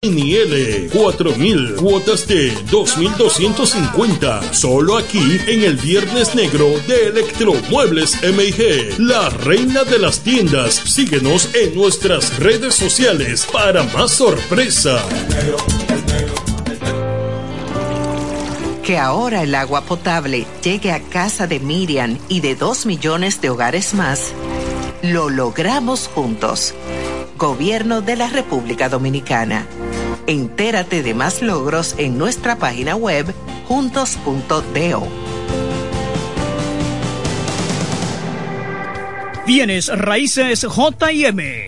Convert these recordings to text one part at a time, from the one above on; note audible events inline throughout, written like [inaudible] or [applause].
NL 4000 cuotas de 2250 solo aquí en el Viernes Negro de Electromuebles MIG la reina de las tiendas síguenos en nuestras redes sociales para más sorpresa. Que ahora el agua potable llegue a casa de Miriam y de dos millones de hogares más lo logramos juntos Gobierno de la República Dominicana Entérate de más logros en nuestra página web juntos.do. Bienes raíces JM,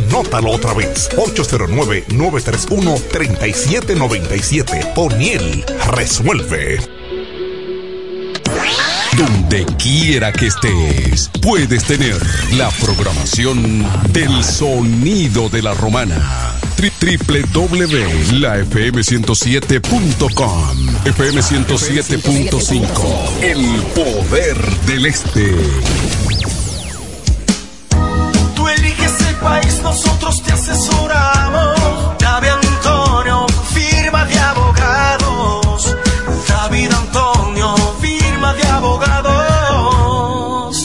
Anótalo otra vez. 809-931-3797. O'Neill resuelve. Donde quiera que estés, puedes tener la programación del sonido de la romana. www.lafm107.com FM 107.5 El poder del este. País, nosotros te asesoramos. David Antonio, firma de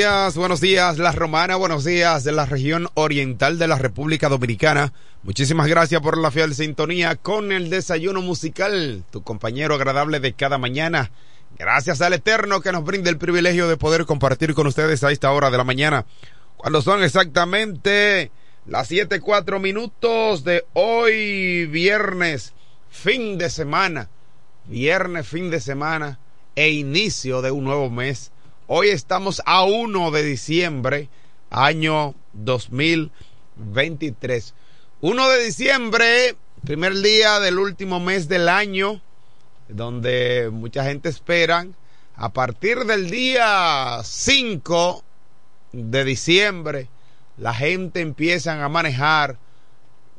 Días, buenos días, La Romana, buenos días de la región oriental de la República Dominicana. Muchísimas gracias por la fiel sintonía con el desayuno musical, tu compañero agradable de cada mañana. Gracias al Eterno que nos brinda el privilegio de poder compartir con ustedes a esta hora de la mañana, cuando son exactamente las siete cuatro minutos de hoy, viernes, fin de semana, viernes, fin de semana e inicio de un nuevo mes. Hoy estamos a 1 de diciembre, año 2023. 1 de diciembre, primer día del último mes del año, donde mucha gente espera a partir del día 5 de diciembre la gente empieza a manejar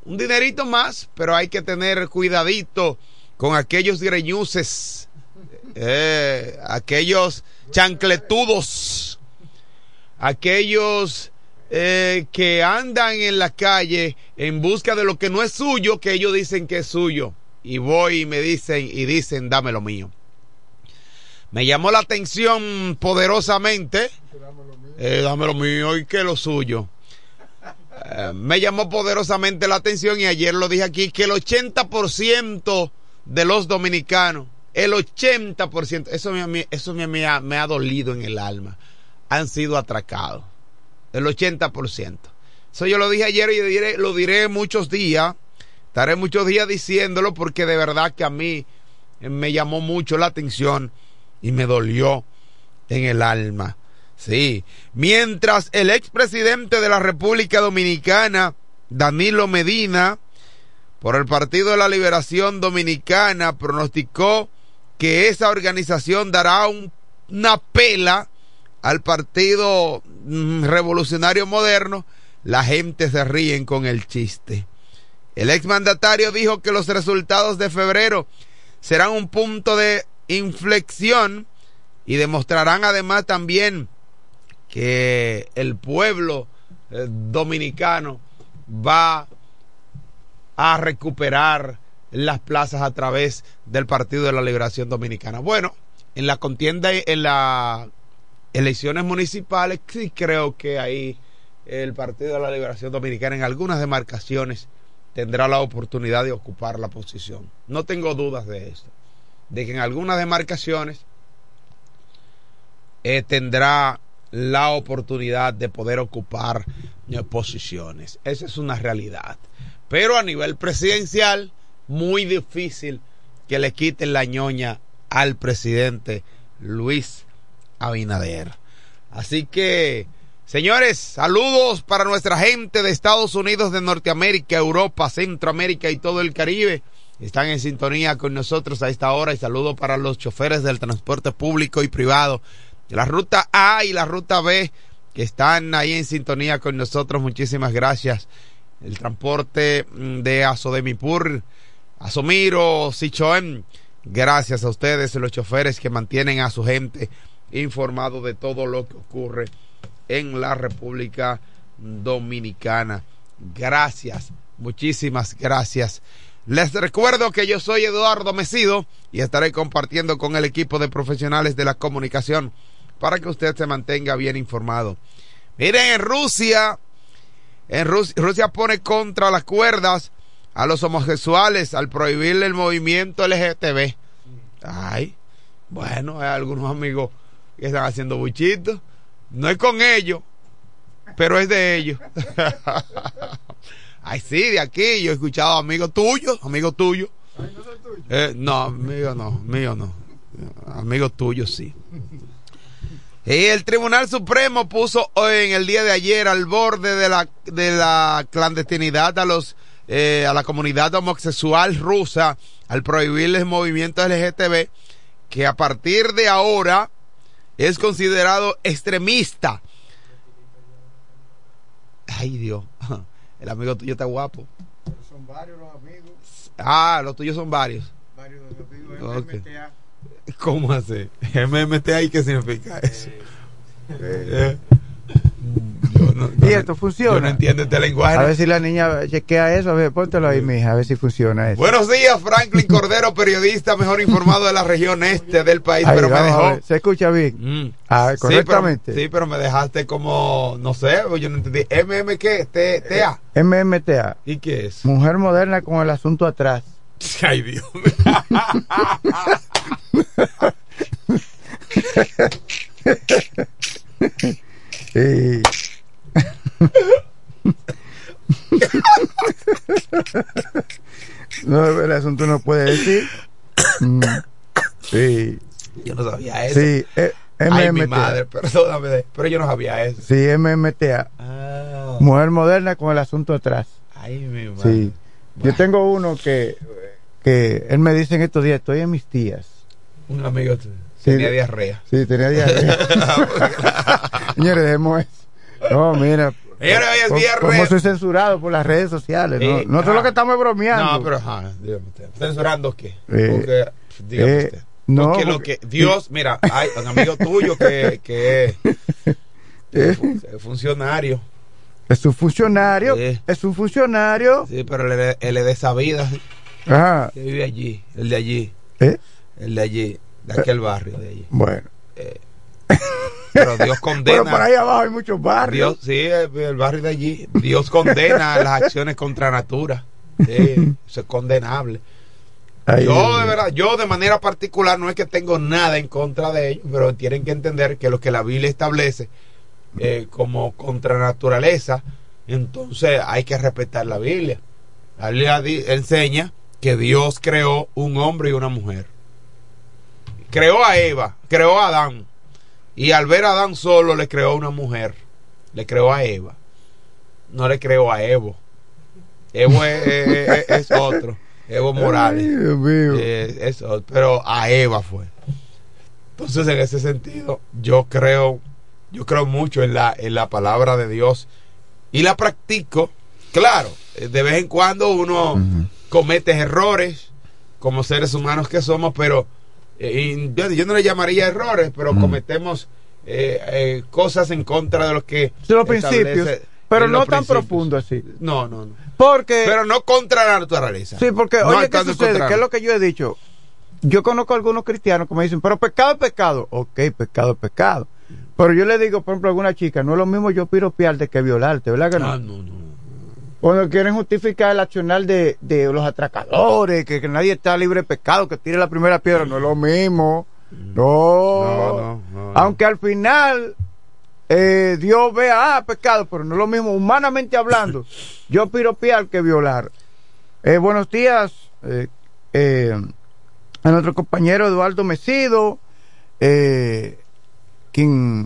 un dinerito más, pero hay que tener cuidadito con aquellos greñuces, eh, aquellos chancletudos, aquellos eh, que andan en la calle en busca de lo que no es suyo, que ellos dicen que es suyo. Y voy y me dicen y dicen, dame lo mío. Me llamó la atención poderosamente. Eh, dame lo mío y que lo suyo. Eh, me llamó poderosamente la atención y ayer lo dije aquí que el 80% de los dominicanos, el 80%, eso, me, eso me, me, ha, me ha dolido en el alma, han sido atracados. El 80%. Eso yo lo dije ayer y diré, lo diré muchos días. Estaré muchos días diciéndolo porque de verdad que a mí me llamó mucho la atención y me dolió en el alma. Sí, mientras el expresidente de la República Dominicana, Danilo Medina, por el Partido de la Liberación Dominicana, pronosticó que esa organización dará un, una pela al Partido mm, Revolucionario Moderno, la gente se ríen con el chiste. El exmandatario dijo que los resultados de febrero serán un punto de inflexión y demostrarán además también que el pueblo eh, dominicano va a recuperar las plazas a través del Partido de la Liberación Dominicana. Bueno, en la contienda, en las elecciones municipales, sí creo que ahí el Partido de la Liberación Dominicana en algunas demarcaciones tendrá la oportunidad de ocupar la posición. No tengo dudas de eso, de que en algunas demarcaciones eh, tendrá la oportunidad de poder ocupar eh, posiciones. Esa es una realidad. Pero a nivel presidencial, muy difícil que le quiten la ñoña al presidente Luis Abinader. Así que, señores, saludos para nuestra gente de Estados Unidos, de Norteamérica, Europa, Centroamérica y todo el Caribe. Están en sintonía con nosotros a esta hora y saludos para los choferes del transporte público y privado la ruta A y la ruta B que están ahí en sintonía con nosotros. Muchísimas gracias. El transporte mm, de Azodemipur, Asomiro, Sichoen. Gracias a ustedes, los choferes que mantienen a su gente informado de todo lo que ocurre en la República Dominicana. Gracias, muchísimas gracias. Les recuerdo que yo soy Eduardo Mesido y estaré compartiendo con el equipo de profesionales de la comunicación para que usted se mantenga bien informado. Miren, en Rusia, en Rusia, Rusia pone contra las cuerdas a los homosexuales al prohibirle el movimiento LGTB. Ay, bueno, hay algunos amigos que están haciendo buchitos. No es con ellos, pero es de ellos. [laughs] Ay, sí, de aquí yo he escuchado amigos tuyos, amigos tuyos. Eh, no, amigo no, mío no. Amigos tuyos sí. Y el Tribunal Supremo puso hoy en el día de ayer al borde de la, de la clandestinidad a los eh, a la comunidad homosexual rusa al prohibirles movimientos LGTB que a partir de ahora es considerado extremista. Ay Dios, [laughs] el amigo tuyo está guapo. Son varios los amigos. Ah, los tuyos son varios. Varios los amigos. MMTA. ¿Cómo así? [laughs] MMTA, ¿y qué significa eso? Eh, yo no- yo ¿Y esto funciona? Yo no entiendo este lenguaje. A ver si la niña chequea eso. A ver, póntelo ahí, mija, a ver si funciona eso. Buenos días, Franklin [laughs] Cordero, periodista mejor informado de la región este del país, Ahí, pero me a dejó. ver, ¿Se escucha bien? Mm. Ah, Sí, correctamente. pero, sí, pero me dejaste como, no sé, yo no entendí. MM qué? TA. MMTA. ¿Y qué es? Mujer moderna con el asunto atrás. [laughs] Ay, Dios. [laughs] Sí. no, el asunto no puede decir. Mm. Sí. Yo no sabía eso. Sí. eh, Ay, mi MMTA. madre, perdóname, pero yo no sabía eso. Sí, MMTA. Ah. Mujer moderna con el asunto atrás. Ay, mi madre. Sí. Yo tengo uno que, que él me dice en estos días, estoy en mis tías. Un amigo tuyo. Tenía diarrea. Sí, tenía diarrea. [laughs] [laughs] Señores, dejemos eso. No, mira, Señores, hoy es Como- viernes. Como soy censurado por las redes sociales. ¿no? Eh, Nosotros lo que estamos bromeando. No, pero ajá, dígame usted. ¿Censurando qué? Eh, Porque, dígame eh, usted. no, porque lo que Dios, mira, hay un amigo tuyo que, que es [laughs] Eh, es funcionario. es un funcionario. Sí. Es un funcionario. Sí, pero él, él es de esa vida. Ajá. Que vive allí, el de allí, ¿Eh? el de allí, de aquel barrio de allí. Bueno. Pero Dios [laughs] Pero condena. por ahí abajo hay muchos barrios. Dios, sí, el, barrio de allí. Dios condena [laughs] las acciones contra natura. Sí, eso es condenable. Ay, yo, de verdad, yo de manera particular no es que tengo nada en contra de ellos, pero tienen que entender que lo que la Biblia establece eh, como contra naturaleza, entonces hay que respetar la Biblia. La Biblia enseña que Dios creó un hombre y una mujer. Creó a Eva, creó a Adán. Y al ver a Adán solo le creó una mujer. Le creó a Eva. No le creó a Evo. Evo es, es- es otro. Evo Morales. Ay, Dios mío. Eh, pero a Eva fue. Entonces, en ese sentido, yo creo, yo creo mucho en la, en la palabra de Dios y la practico. Claro, eh, de vez en cuando uno comete errores como seres humanos que somos, pero eh, y yo, yo no le llamaría errores, pero cometemos eh, eh, cosas en contra de lo que De los principios. Pero no los tan principios. profundo así. No, no, no. Porque. Pero no contra la naturaleza. Sí, porque, No oye, ¿qué sucede? ¿Qué es lo que yo he dicho? Yo conozco a algunos cristianos que me dicen, pero pecado es pecado. Ok, pecado es pecado. Pero yo le digo, por ejemplo, a alguna chica, no es lo mismo yo piropearte que violarte, ¿verdad que no? Ah, no, no. Cuando quieren justificar el accionar de, de los atracadores, que, que nadie está libre de pecado, que tire la primera piedra, no es lo mismo. No. No, no, no. Aunque al final eh, Dios vea, ah, pecado, pero no es lo mismo, humanamente hablando, [laughs] yo piropear que violar. Eh, buenos días eh, a nuestro compañero Eduardo Mesido, quien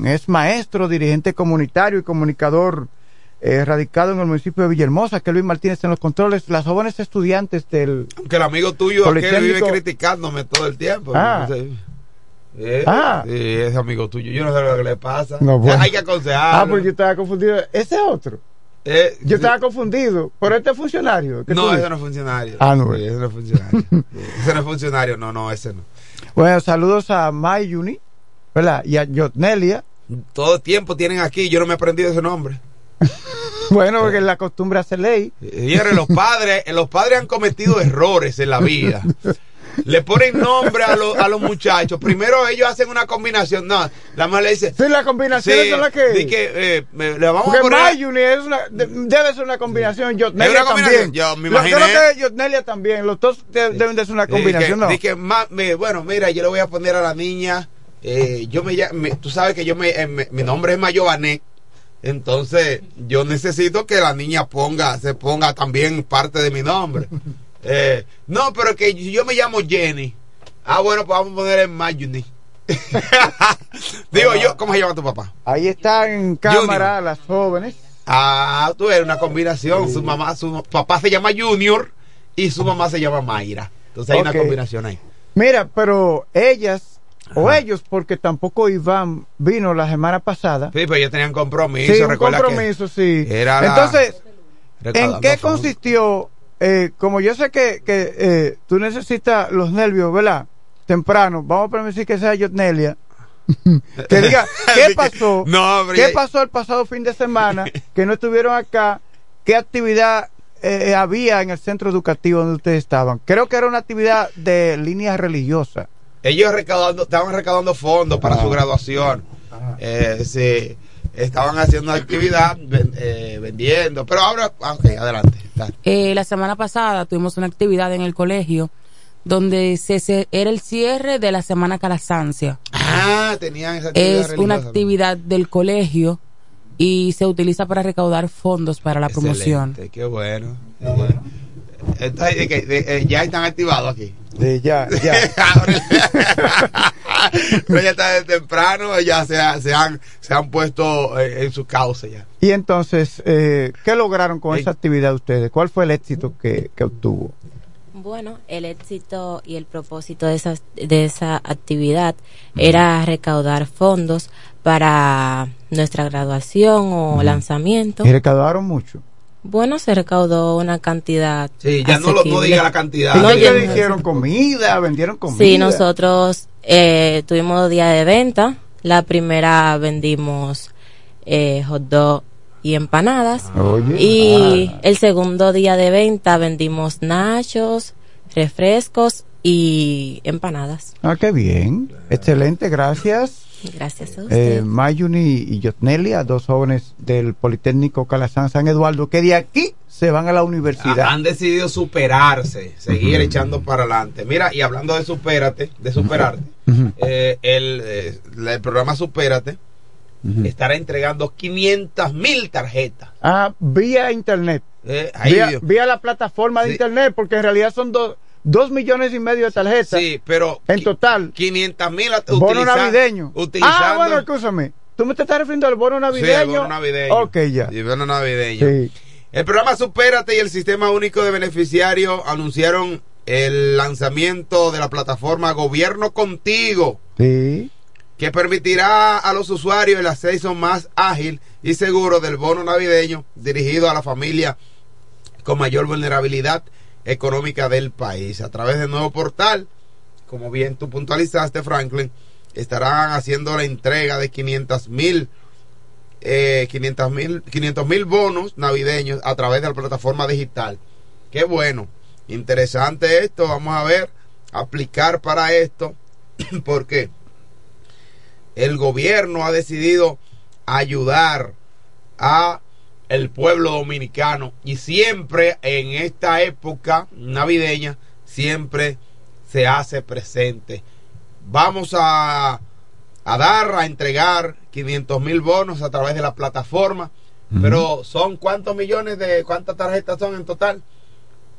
es maestro, dirigente comunitario y comunicador eh, radicado en el municipio de Villahermosa, que Luis Martínez en los controles, las jóvenes estudiantes del... Aunque el amigo tuyo aquel vive criticándome todo el tiempo. Ah. No sé. Eh, Ah. sí, es amigo tuyo. Yo no sé lo que le pasa. No, bueno. Hay que aconsejarlo. Ah, pues yo estaba confundido. Ese es otro. Eh, Yo estaba confundido. Pero este es funcionario. ¿qué tú No, ese no es funcionario. Ah, no, Sí, ese no es funcionario. [laughs] Ese no es funcionario. No, no, ese no. Bueno, saludos a Mayuni, ¿verdad? Y a Yotnelia. Todo el tiempo tienen aquí. Yo no me he aprendido ese nombre. [laughs] Bueno, porque la costumbre hace ley. Señores, los padres, los padres han cometido errores en la vida. Le ponen nombre a, los- a los muchachos. Primero ellos hacen una combinación. No, la mamá le dice. Sí, las combinaciones Sí, son las que. di que, eh, me- le vamos a poner. Mayuni es una, de- debe ser una combinación. Yotnelia Es una combinación. también. Yo me Lo- imaginé. Creo que Yotnelia también. Los dos de- deben de ser una combinación, Di ¿no? que- me- bueno, mira, yo le voy a poner a la niña. eh, yo me, me- tú sabes que yo me, eh, mi nombre es Mayované. Entonces, yo necesito que la niña ponga, se ponga también parte de mi nombre. [laughs] Eh, no, pero que yo me llamo Jenny. Ah, bueno, pues vamos a poner en Mayuni. [laughs] Digo yo, ¿cómo se llama tu papá? Ahí están en cámara las jóvenes. Ah, tú eres una combinación. Su mamá, su papá se llama Junior y su mamá se llama Mayra. Entonces hay una combinación ahí. Mira, pero ellas, o ellos, porque tampoco Iván vino la semana pasada. Sí, pero ellos tenían compromiso. Sí, un compromiso, sí. era la- Entonces, ¿en qué consistió? eh, como yo sé que, que eh, tú necesitas los nervios, ¿verdad? Temprano, vamos a permitir que sea Yotnelia. [laughs] que diga, ¿qué pasó? No, ¿Qué pasó el pasado fin de semana que no estuvieron acá? ¿Qué actividad eh, había en el centro educativo donde ustedes estaban? Creo que era una actividad de línea religiosa. Ellos recaudando, estaban recaudando fondos para Ah. su graduación. Eh, sí, estaban haciendo una actividad ven- eh, vendiendo. Pero ahora, ah, ok, adelante. Eh, la semana pasada tuvimos una actividad en el colegio donde se, se- era el cierre de la Semana Calasancia. Ah, tenían esa actividad Es una actividad del colegio y se utiliza para recaudar fondos para la promoción. Excelente, Qué bueno. qué bueno. Entonces, de que- de- eh, ya están activados aquí. Sí, ya, [laughs] ya. Pero ya está desde temprano, ya se, se han, se han puesto eh, en su causa ya. Y entonces, eh, ¿qué lograron con esa actividad ustedes? ¿Cuál fue el éxito que, que obtuvo? Bueno, el éxito y el propósito de esa, de esa actividad era recaudar fondos para nuestra graduación o lanzamiento. Y recaudaron mucho. Bueno, se recaudó una cantidad. Sí, ya no, lo, no diga la cantidad. No, ¿Qué ya- dijeron? Comida, vendieron comida. Sí, nosotros eh, tuvimos día de venta. La primera vendimos eh, hot dog y empanadas. Oye. Y Ah. el segundo día de venta vendimos nachos, refrescos y empanadas. Ah, qué bien. Excelente, gracias. Gracias a usted. Eh, Mayuni y Yotnelia, dos jóvenes del Politécnico Calazán San Eduardo, que de aquí se van a la universidad. Han decidido superarse, seguir echando para adelante. Mira, y hablando de supérate, de superarte, eh, el, eh, el programa Supérate estará entregando 500 mil tarjetas. Ah, vía internet. Eh, ahí vía, la plataforma de Sí. internet, porque en realidad son dos, dos millones y medio de tarjetas. Sí, pero En total. 500 mil Bono navideño. Utilizando, Ah, bueno, escúchame. ¿Tú me te estás refiriendo al bono Sí, navideño? el bono navideño. Ok, ya. Sí, bono navideño. Sí. El programa Supérate y el Sistema Único de Beneficiarios anunciaron el lanzamiento de la plataforma Gobierno Contigo, Sí. que permitirá a los usuarios el acceso más ágil y seguro del bono navideño dirigido a la familia con mayor vulnerabilidad económica del país. A través del nuevo portal, como bien tú puntualizaste, Franklin, estarán haciendo la entrega de 500 mil eh, 500 mil 500 mil bonos navideños a través de la plataforma digital. Qué bueno, interesante esto. Vamos a ver, aplicar para esto, [clears throat] porque el gobierno ha decidido ayudar a el pueblo dominicano y siempre en esta época navideña siempre se hace presente. Vamos a, a dar, a entregar 500 mil bonos a través de la plataforma, pero son cuántos millones de cuántas tarjetas son en total.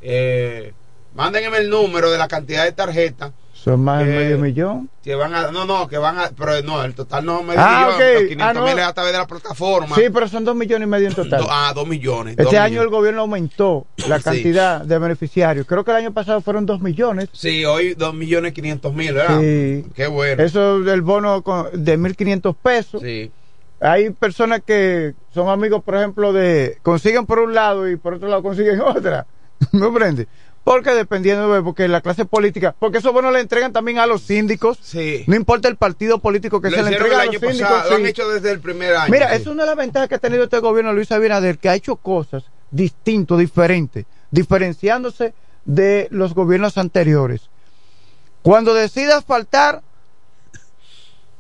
Eh, mándenme el número de la cantidad de tarjetas Son más de medio millón. que van a, no, no, que van a, pero no, el total no medio Ah, millón, ok. los 500 Ah, no. mil es a través de la plataforma. Sí, pero son dos millones y medio en total. Do- ah, dos millones. Este dos año millones. el gobierno aumentó la Sí. cantidad de beneficiarios. Creo que el año pasado fueron dos millones. Sí, hoy dos millones quinientos mil, ¿verdad? Sí. Qué bueno. Eso del bono de 1.500 pesos. Sí. Hay personas que son amigos, por ejemplo, de consiguen por un lado y por otro lado consiguen [laughs] otra. ¿Me comprende? Porque dependiendo de porque la clase política, porque esos bonos le entregan también a los síndicos. Sí. No importa el partido político que Lo se le entrega el a los síndicos. pasado, lo han sí. hecho desde el primer año. Mira, sí. es una de las ventajas que ha tenido este gobierno Luis Abinader, que ha hecho cosas distintas, diferentes, diferenciándose de los gobiernos anteriores. Cuando decida asfaltar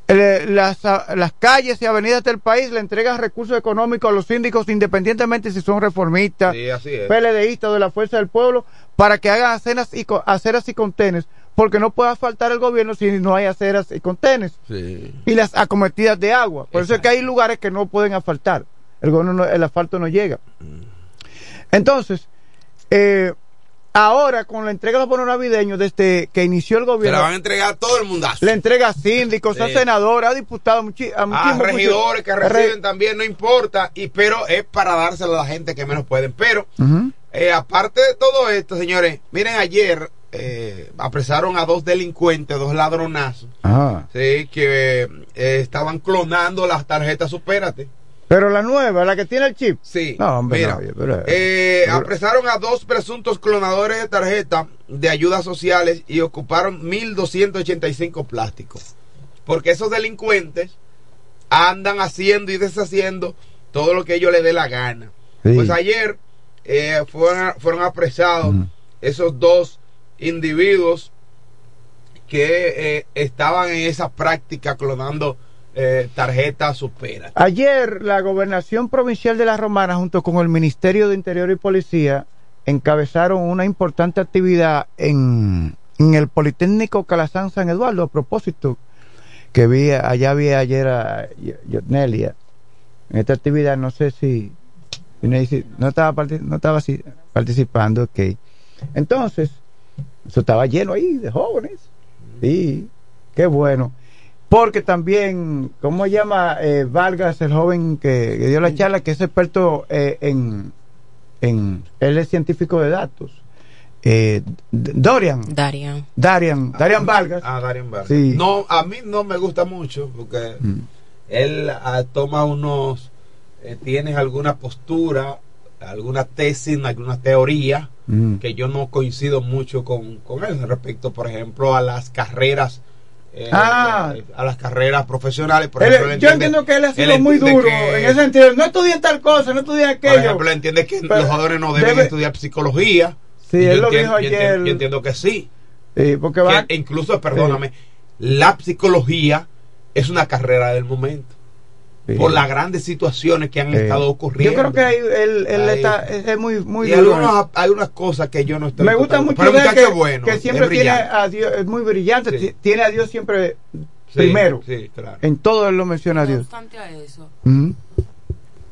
eh, las, las calles y avenidas del país, le entrega recursos económicos a los síndicos, independientemente si son reformistas, Sí. PLDistas o de la Fuerza del Pueblo, para que hagan aceras y, aceras y contenes, porque no puede asfaltar el gobierno si no hay aceras y contenes Sí. y las acometidas de agua. Por eso es que hay lugares que no pueden asfaltar. El, gobierno no- el asfalto no llega. Entonces, eh, ahora con la entrega de los bonos navideños, desde que inició el Se la gobierno, van a entregar a todo el mundazo. le entrega a síndicos, a senadores, a diputados, a, a muchísimos regidores que reciben también, no importa, y pero es para dárselo a la gente que menos pueden. Pero. Eh, aparte de todo esto, señores, miren, ayer eh, apresaron a dos delincuentes, dos ladronazos, Ah. sí, que eh, estaban clonando las tarjetas Supérate. Pero la nueva, la que tiene el chip. Sí. No, hombre, Mira, no, oye, pero- eh, pero- apresaron a dos presuntos clonadores de tarjeta de ayudas sociales y ocuparon 1.285 plásticos. Porque esos delincuentes andan haciendo y deshaciendo todo lo que ellos les dé la gana. Sí. Pues ayer eh, fueron, fueron apresados esos dos individuos que eh, estaban en esa práctica clonando eh, tarjetas supera. Ayer la gobernación provincial de La Romana junto con el Ministerio de Interior y Policía encabezaron una importante actividad en, en el Politécnico Calazán San Eduardo a propósito que vi allá vi ayer a Y- Yotnelia en esta actividad no sé si no dice- no estaba parti- no estaba participando ok entonces eso estaba lleno ahí de jóvenes sí qué bueno porque también, ¿cómo se llama eh, Vargas, el joven que, que dio la charla, que es experto eh, en, en, él es científico de datos, eh, Dorian. Darian. Darian. Darian Vargas. Ah, Darian Vargas. Sí. No, a mí no me gusta mucho porque Mm. él ah, toma unos, eh, tiene alguna postura, alguna tesis, alguna teoría Mm. que yo no coincido mucho con, con él respecto, por ejemplo, a las carreras. eh, Ah. eh, a las carreras profesionales, por ejemplo, él yo entiende- entiendo que él ha sido muy duro que- en ese sentido. No estudié tal cosa, no estudié Por aquello. ejemplo, él entiende que Pero los jóvenes no deben debe- estudiar psicología. Sí, él lo dijo yo ayer. yo entiendo que sí. Sí, porque va. Que incluso, perdóname, la psicología es una carrera del momento. Sí. Por las grandes situaciones que han estado ocurriendo. Yo creo que ahí él, él Ahí. está, es muy, muy y duro. algunos- hay unas cosas que yo no estoy Me gusta mucho Pero que, bueno, que es siempre tiene brillante. a Dios, es muy brillante, Sí. ti- tiene a Dios siempre Sí, primero. Sí, claro. En todo él lo menciona a No Dios. obstante a eso, Mm.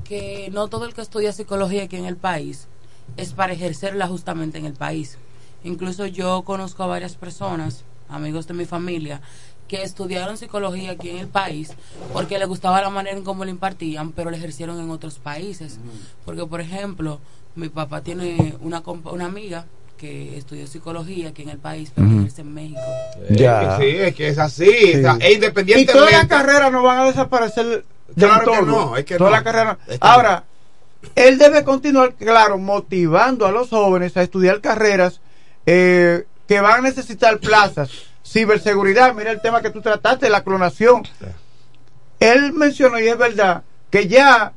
que no todo el que estudia psicología aquí en el país es para ejercerla justamente en el país. Incluso yo conozco a varias personas, amigos de mi familia, que estudiaron psicología aquí en el país porque les gustaba la manera en cómo la impartían, pero la ejercieron en otros países. Porque, por ejemplo, mi papá tiene una, compa- una amiga que estudió psicología aquí en el país, pero ejerce en México. Es Ya. que sí, es que es así. o sea, es Y independientemente. todas las carreras no van a desaparecer Claro que no, es que Todas no. las carreras. Es que Ahora, él debe continuar, claro, motivando a los jóvenes a estudiar carreras eh, que van a necesitar plazas. Ciberseguridad, mira el tema que tú trataste, la clonación. Él mencionó, y es verdad, que ya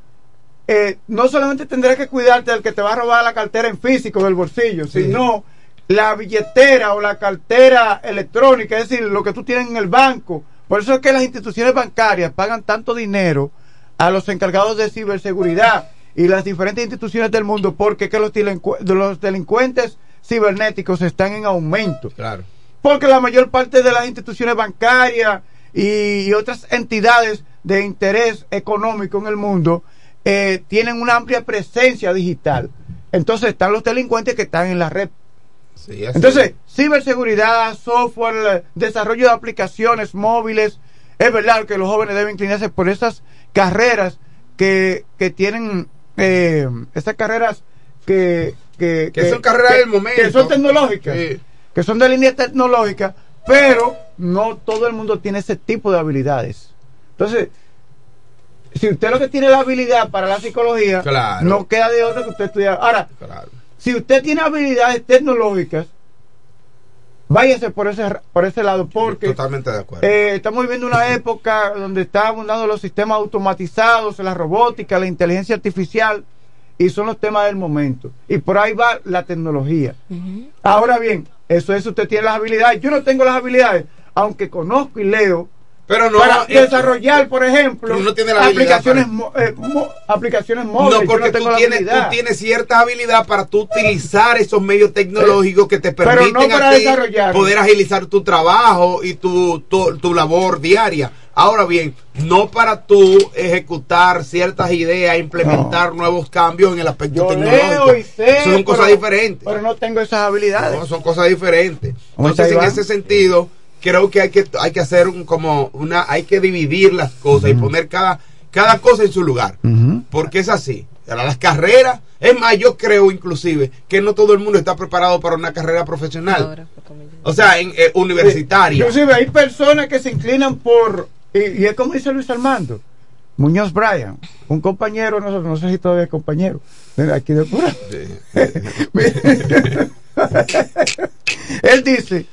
eh, no solamente tendrás que cuidarte del que te va a robar la cartera en físico del bolsillo, Sí. sino la billetera o la cartera electrónica, es decir, lo que tú tienes en el banco. Por eso es que las instituciones bancarias pagan tanto dinero a los encargados de ciberseguridad y las diferentes instituciones del mundo porque que los, delincu- los delincuentes cibernéticos están en aumento. Claro. Porque la mayor parte de las instituciones bancarias y, y otras entidades de interés económico en el mundo eh, tienen una amplia presencia digital. Entonces están los delincuentes que están en la red. Sí. Entonces, ciberseguridad, software, desarrollo de aplicaciones móviles. Es verdad que los jóvenes deben inclinarse por esas carreras que, que tienen, eh, esas carreras que, que, Que son carreras del momento. Que son tecnológicas Sí. Que son de línea tecnológica, pero no todo el mundo tiene ese tipo de habilidades. Entonces, si usted lo que tiene la habilidad para la psicología, Claro. no queda de otra que usted estudiar. Ahora, Claro. si usted tiene habilidades tecnológicas, váyase por ese por ese lado, porque Totalmente de acuerdo. eh, estamos viviendo una [laughs] época donde está abundando los sistemas automatizados, la robótica, la inteligencia artificial, y son los temas del momento. Y por ahí va la tecnología. Ahora bien, eso es, usted tiene las habilidades. Yo no tengo las habilidades, aunque conozco y leo. Pero no, para eh, desarrollar, por ejemplo, no la aplicaciones, mo- eh, mo- aplicaciones móviles. No, porque tengo tú, tienes, tú tienes cierta habilidad para tú utilizar esos medios tecnológicos que te no permiten para a ti desarrollar. poder agilizar tu trabajo y tu, tu, tu labor diaria. Ahora bien, no para tú ejecutar ciertas ideas, implementar nuevos cambios en el aspecto Yo tecnológico. leo y sé, son cosas diferentes. Pero no tengo esas habilidades. No, son cosas diferentes. ¿Cómo está, Entonces, en ese sentido, creo que hay que hay que hacer un como una hay que dividir las cosas y poner cada cada cosa en su lugar, porque es así. Ahora, las carreras, es más, yo creo inclusive que no todo el mundo está preparado para una carrera profesional. Ahora, O sea, en, eh, universitaria. Inclusive hay personas que se inclinan por, y, y es como dice Luis Armando, Muñoz Bryan, un compañero, no, no sé si todavía es compañero, aquí de pura. [laughs] Él dice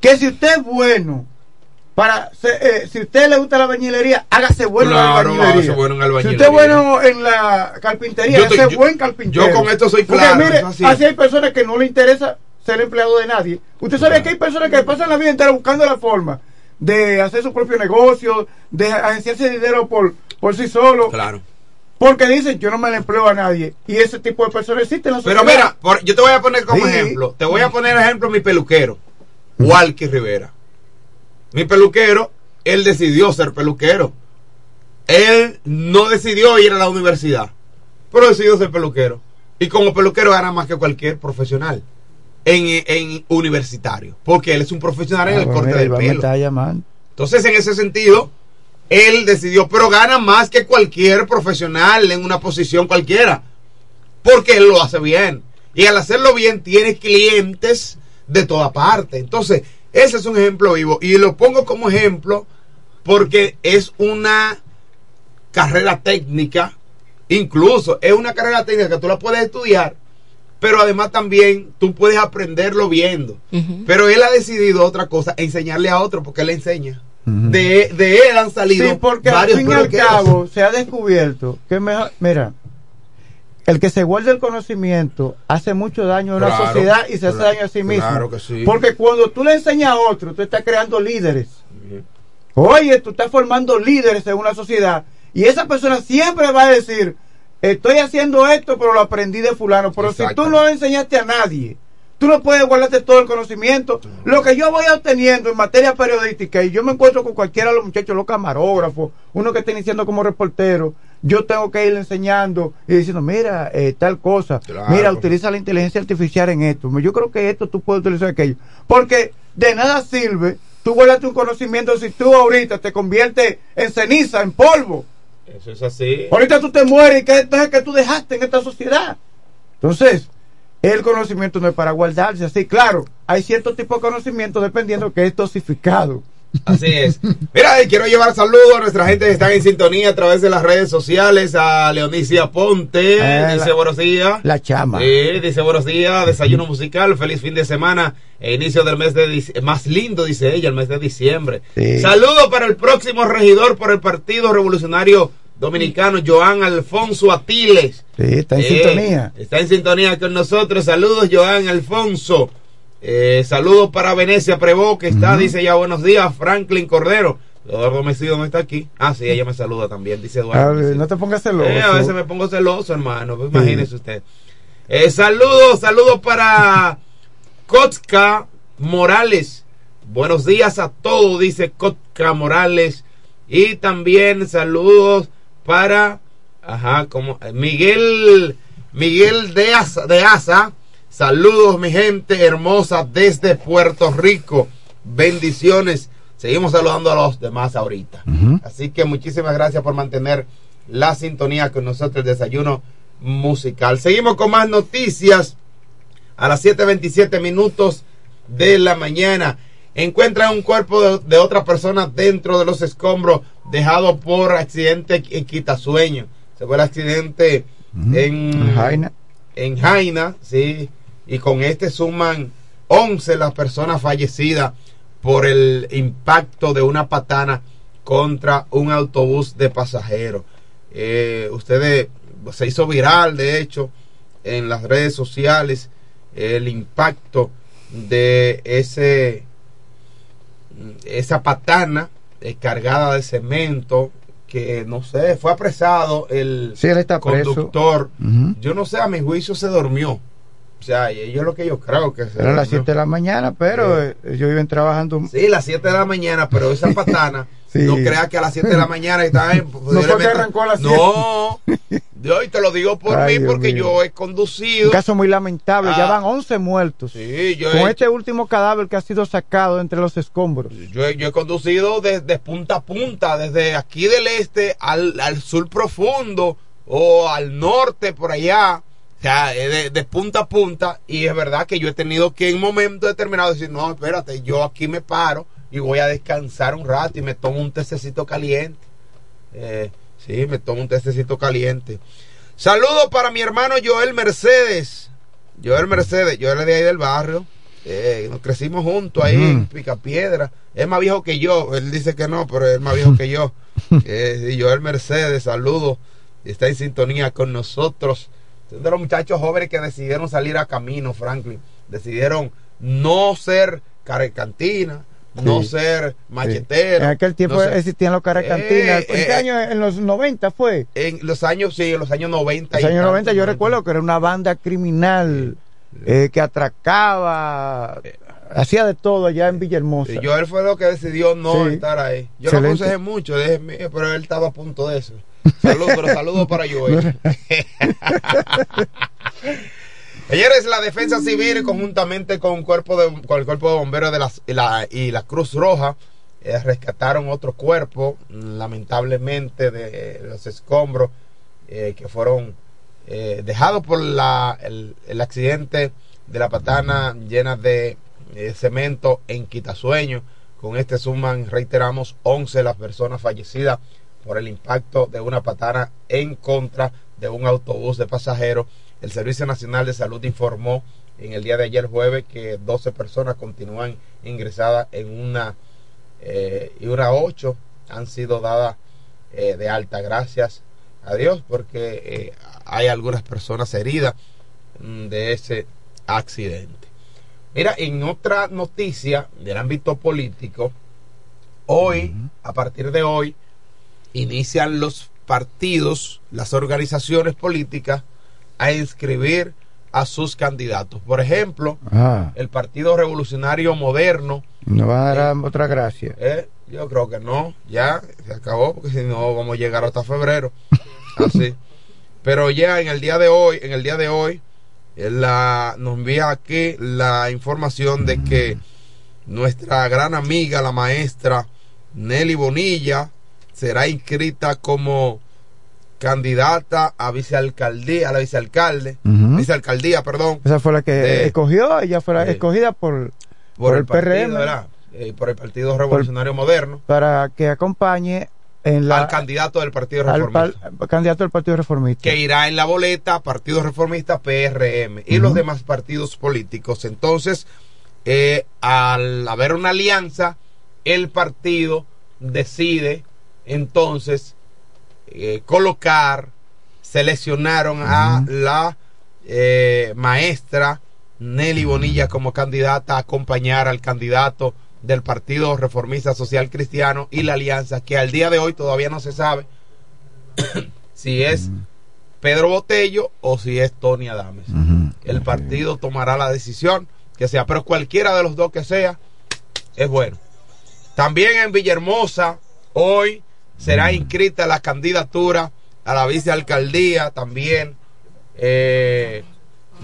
que si usted es bueno para eh, si usted le gusta la albañilería, hágase bueno en la albañilería. hágase bueno en la Si albañilería. usted es bueno en la carpintería, Yo hágase yo- buen carpintero. yo con esto soy Porque claro, mire, así hay personas que no le interesa ser empleado de nadie. Usted sabe que hay personas que pasan la vida entera buscando la forma de hacer su propio negocio, de agenciarse dinero por, por sí solo, Claro. porque dicen yo no me le empleo a nadie. Y ese tipo de personas existen en la Pero sociedad. mira, por- yo te voy a poner como Sí. ejemplo. Te voy a poner ejemplo mi peluquero, Walkie Rivera. Mi peluquero, él decidió ser peluquero. Él no decidió ir a la universidad, pero decidió ser peluquero. Y como peluquero gana más que cualquier profesional en, en universitario, porque él es un profesional en el Ah, corte mira, del pelo. Entonces, en ese sentido, él decidió, pero gana más que cualquier profesional en una posición cualquiera, porque él lo hace bien. Y al hacerlo bien, tiene clientes de toda parte. Entonces, ese es un ejemplo vivo. Y lo pongo como ejemplo porque es una carrera técnica, incluso es una carrera técnica que tú la puedes estudiar, pero además también tú puedes aprenderlo viendo. Pero él ha decidido otra cosa, enseñarle a otro porque él le enseña. de, de él han salido Sí, porque al fin y al cabo se ha descubierto que mejor, mira, el que se guarda el conocimiento hace mucho daño a una Claro, sociedad y se hace claro, daño a sí mismo. claro que sí. Porque cuando tú le enseñas a otro, tú estás creando líderes. Oye, tú estás formando líderes en una sociedad y esa persona siempre va a decir, estoy haciendo esto, pero lo aprendí de fulano. Pero si tú no enseñaste a nadie, tú no puedes guardarte todo el conocimiento. Lo que yo voy obteniendo en materia periodística, y yo me encuentro con cualquiera de los muchachos, los camarógrafos, uno que está iniciando como reportero, yo tengo que ir enseñando y diciendo, mira, eh, tal cosa, Claro. mira, utiliza la inteligencia artificial en esto. Yo creo que esto tú puedes utilizar aquello. Porque de nada sirve tú guardarte un conocimiento si tú ahorita te conviertes en ceniza, en polvo. Eso es así. Ahorita tú te mueres y que entonces que tú dejaste en esta sociedad. Entonces, el conocimiento no es para guardarse así. Claro, hay cierto tipo de conocimiento dependiendo que es dosificado. Así es. Mira, y quiero llevar saludos a nuestra gente que está en sintonía a través de las redes sociales. A Leonicia Ponte, Eh, dice la- buenos días. La chama. Sí, dice buenos días, desayuno musical, feliz fin de semana, e inicio del mes de más lindo, dice ella, el mes de diciembre. Sí. Saludo para el próximo regidor por el Partido Revolucionario Dominicano, Joan Alfonso Atiles. Sí, está en Eh, sintonía. Está en sintonía con nosotros. Saludos, Joan Alfonso. Eh, saludos para Venecia Prevó, que está, dice ya buenos días, Franklin Cordero. Eduardo Mesido no está aquí. Ah, sí, ella me saluda también, dice Eduardo. A ver, Mesido. no te pongas celoso. Eh, a veces me pongo celoso, hermano. Pues imagínese usted. Eh, saludos, saludos para Kotka Morales. Buenos días a todos, dice Kotka Morales. Y también saludos para, ajá, como eh, Miguel, Miguel de Asa, de Asa. Saludos, mi gente hermosa desde Puerto Rico. Bendiciones. Seguimos saludando a los demás ahorita. Así que muchísimas gracias por mantener la sintonía con nosotros, el desayuno musical. Seguimos con más noticias a las 7.27 minutos de la mañana. Encuentran un cuerpo de, de otra persona dentro de los escombros dejado por accidente en Quitasueño. Se fue el accidente en Jaina. en Jaina, sí, y con este suman 11 las personas fallecidas por el impacto de una patana contra un autobús de pasajeros. Eh, ustedes se hizo viral, de hecho, en las redes sociales el impacto de ese esa patana eh, cargada de cemento que no sé, fue apresado el Sí, él está preso. conductor. Ujú. Yo no sé, a mi juicio se durmió. O sea, yo lo que yo creo que se Eran las durmió. 7 de la mañana, pero eh, ellos iban trabajando. Sí, las 7 de la mañana, pero esa [laughs] patana, Sí. no creas que a las 7 de la mañana estaba en. [laughs] No fue que arrancó a las No, yo y te lo digo por Ay, mí, Dios porque mío. yo he conducido. Un caso muy lamentable, ya Ah. van 11 muertos. Sí, yo con he, este último cadáver que ha sido sacado entre los escombros. yo, he- yo he conducido desde punta a punta, desde aquí del este al, al sur profundo o al norte por allá. O sea, de, de punta a punta. Y es verdad que yo he tenido que en un momento determinado decir, no, espérate, yo aquí me paro y voy a descansar un rato y me tomo un tececito caliente. Eh, sí, me tomo un tececito caliente. Saludos para mi hermano Joel Mercedes. Joel Mercedes, Joel es de ahí del barrio. Eh, nos crecimos juntos ahí en Picapiedra. Es más viejo que yo. Él dice que no, pero es más viejo que yo. [laughs] Eh, Joel Mercedes, saludos. Está en sintonía con nosotros. De los muchachos jóvenes que decidieron salir a camino, Franklin. Decidieron no ser carecantina, no Sí. ser machetero. En aquel tiempo no ser- existían los caracantinas. Eh, ¿En qué eh, año? En los 90 fue. En los años, sí, en los años 90. En los años tanto, 90 yo recuerdo que era una banda criminal eh, que atracaba, hacía de todo allá en Villahermosa. Sí, Joel fue lo que decidió no Sí. estar ahí. Yo lo Excelente. aconsejé mucho, pero él estaba a punto de eso. Saludos, pero saludos para Joel. [laughs] Señores, la Defensa Civil conjuntamente con, un cuerpo de, con el Cuerpo de Bomberos de la, y la Cruz Roja eh, rescataron otro cuerpo, lamentablemente, de los escombros eh, que fueron eh, dejado por la, el, el accidente de la patana llena de cemento en Quitasueño. Con este suman, reiteramos, 11 las personas fallecidas por el impacto de una patana en contra de un autobús de pasajeros. El Servicio Nacional de Salud informó en el día de ayer jueves que 12 personas continúan ingresadas en una eh, y una 8 han sido dadas eh, de alta. Gracias a Dios porque eh, hay algunas personas heridas mm, de ese accidente. Mira, en otra noticia del ámbito político, hoy, a partir de hoy, inician los partidos, las organizaciones políticas a inscribir a sus candidatos. Por ejemplo, Ah, el Partido Revolucionario Moderno, no va a dar otra gracia. eh, yo creo que no, ya se acabó, porque si no vamos a llegar hasta febrero. [laughs] Así. Pero ya en el día de hoy, en el día de hoy, eh, la, nos envía aquí la información de que nuestra gran amiga, la maestra Nelly Bonilla, será inscrita como candidata a vicealcaldía, a la vicealcalde, vicealcaldía, perdón, Esa fue la que de- escogió, ella fue la escogida por, por, el, partido, PRM ¿verdad? Eh, por el Partido Revolucionario Moderno, para que acompañe en la, al candidato del Partido al Reformista. candidato del Partido Reformista. que irá en la boleta Partido Reformista PRM y los demás partidos políticos. Entonces, eh, al haber una alianza, el partido decide entonces eh, colocar, seleccionaron a la eh, maestra Nelly Bonilla como candidata a acompañar al candidato del Partido Reformista Social Cristiano y la alianza que al día de hoy todavía no se sabe [coughs] si es Pedro Botello o si es Tony Adames. El partido tomará la decisión que sea, pero cualquiera de los dos que sea es bueno. También en Villahermosa hoy será inscrita la candidatura a la vicealcaldía también eh,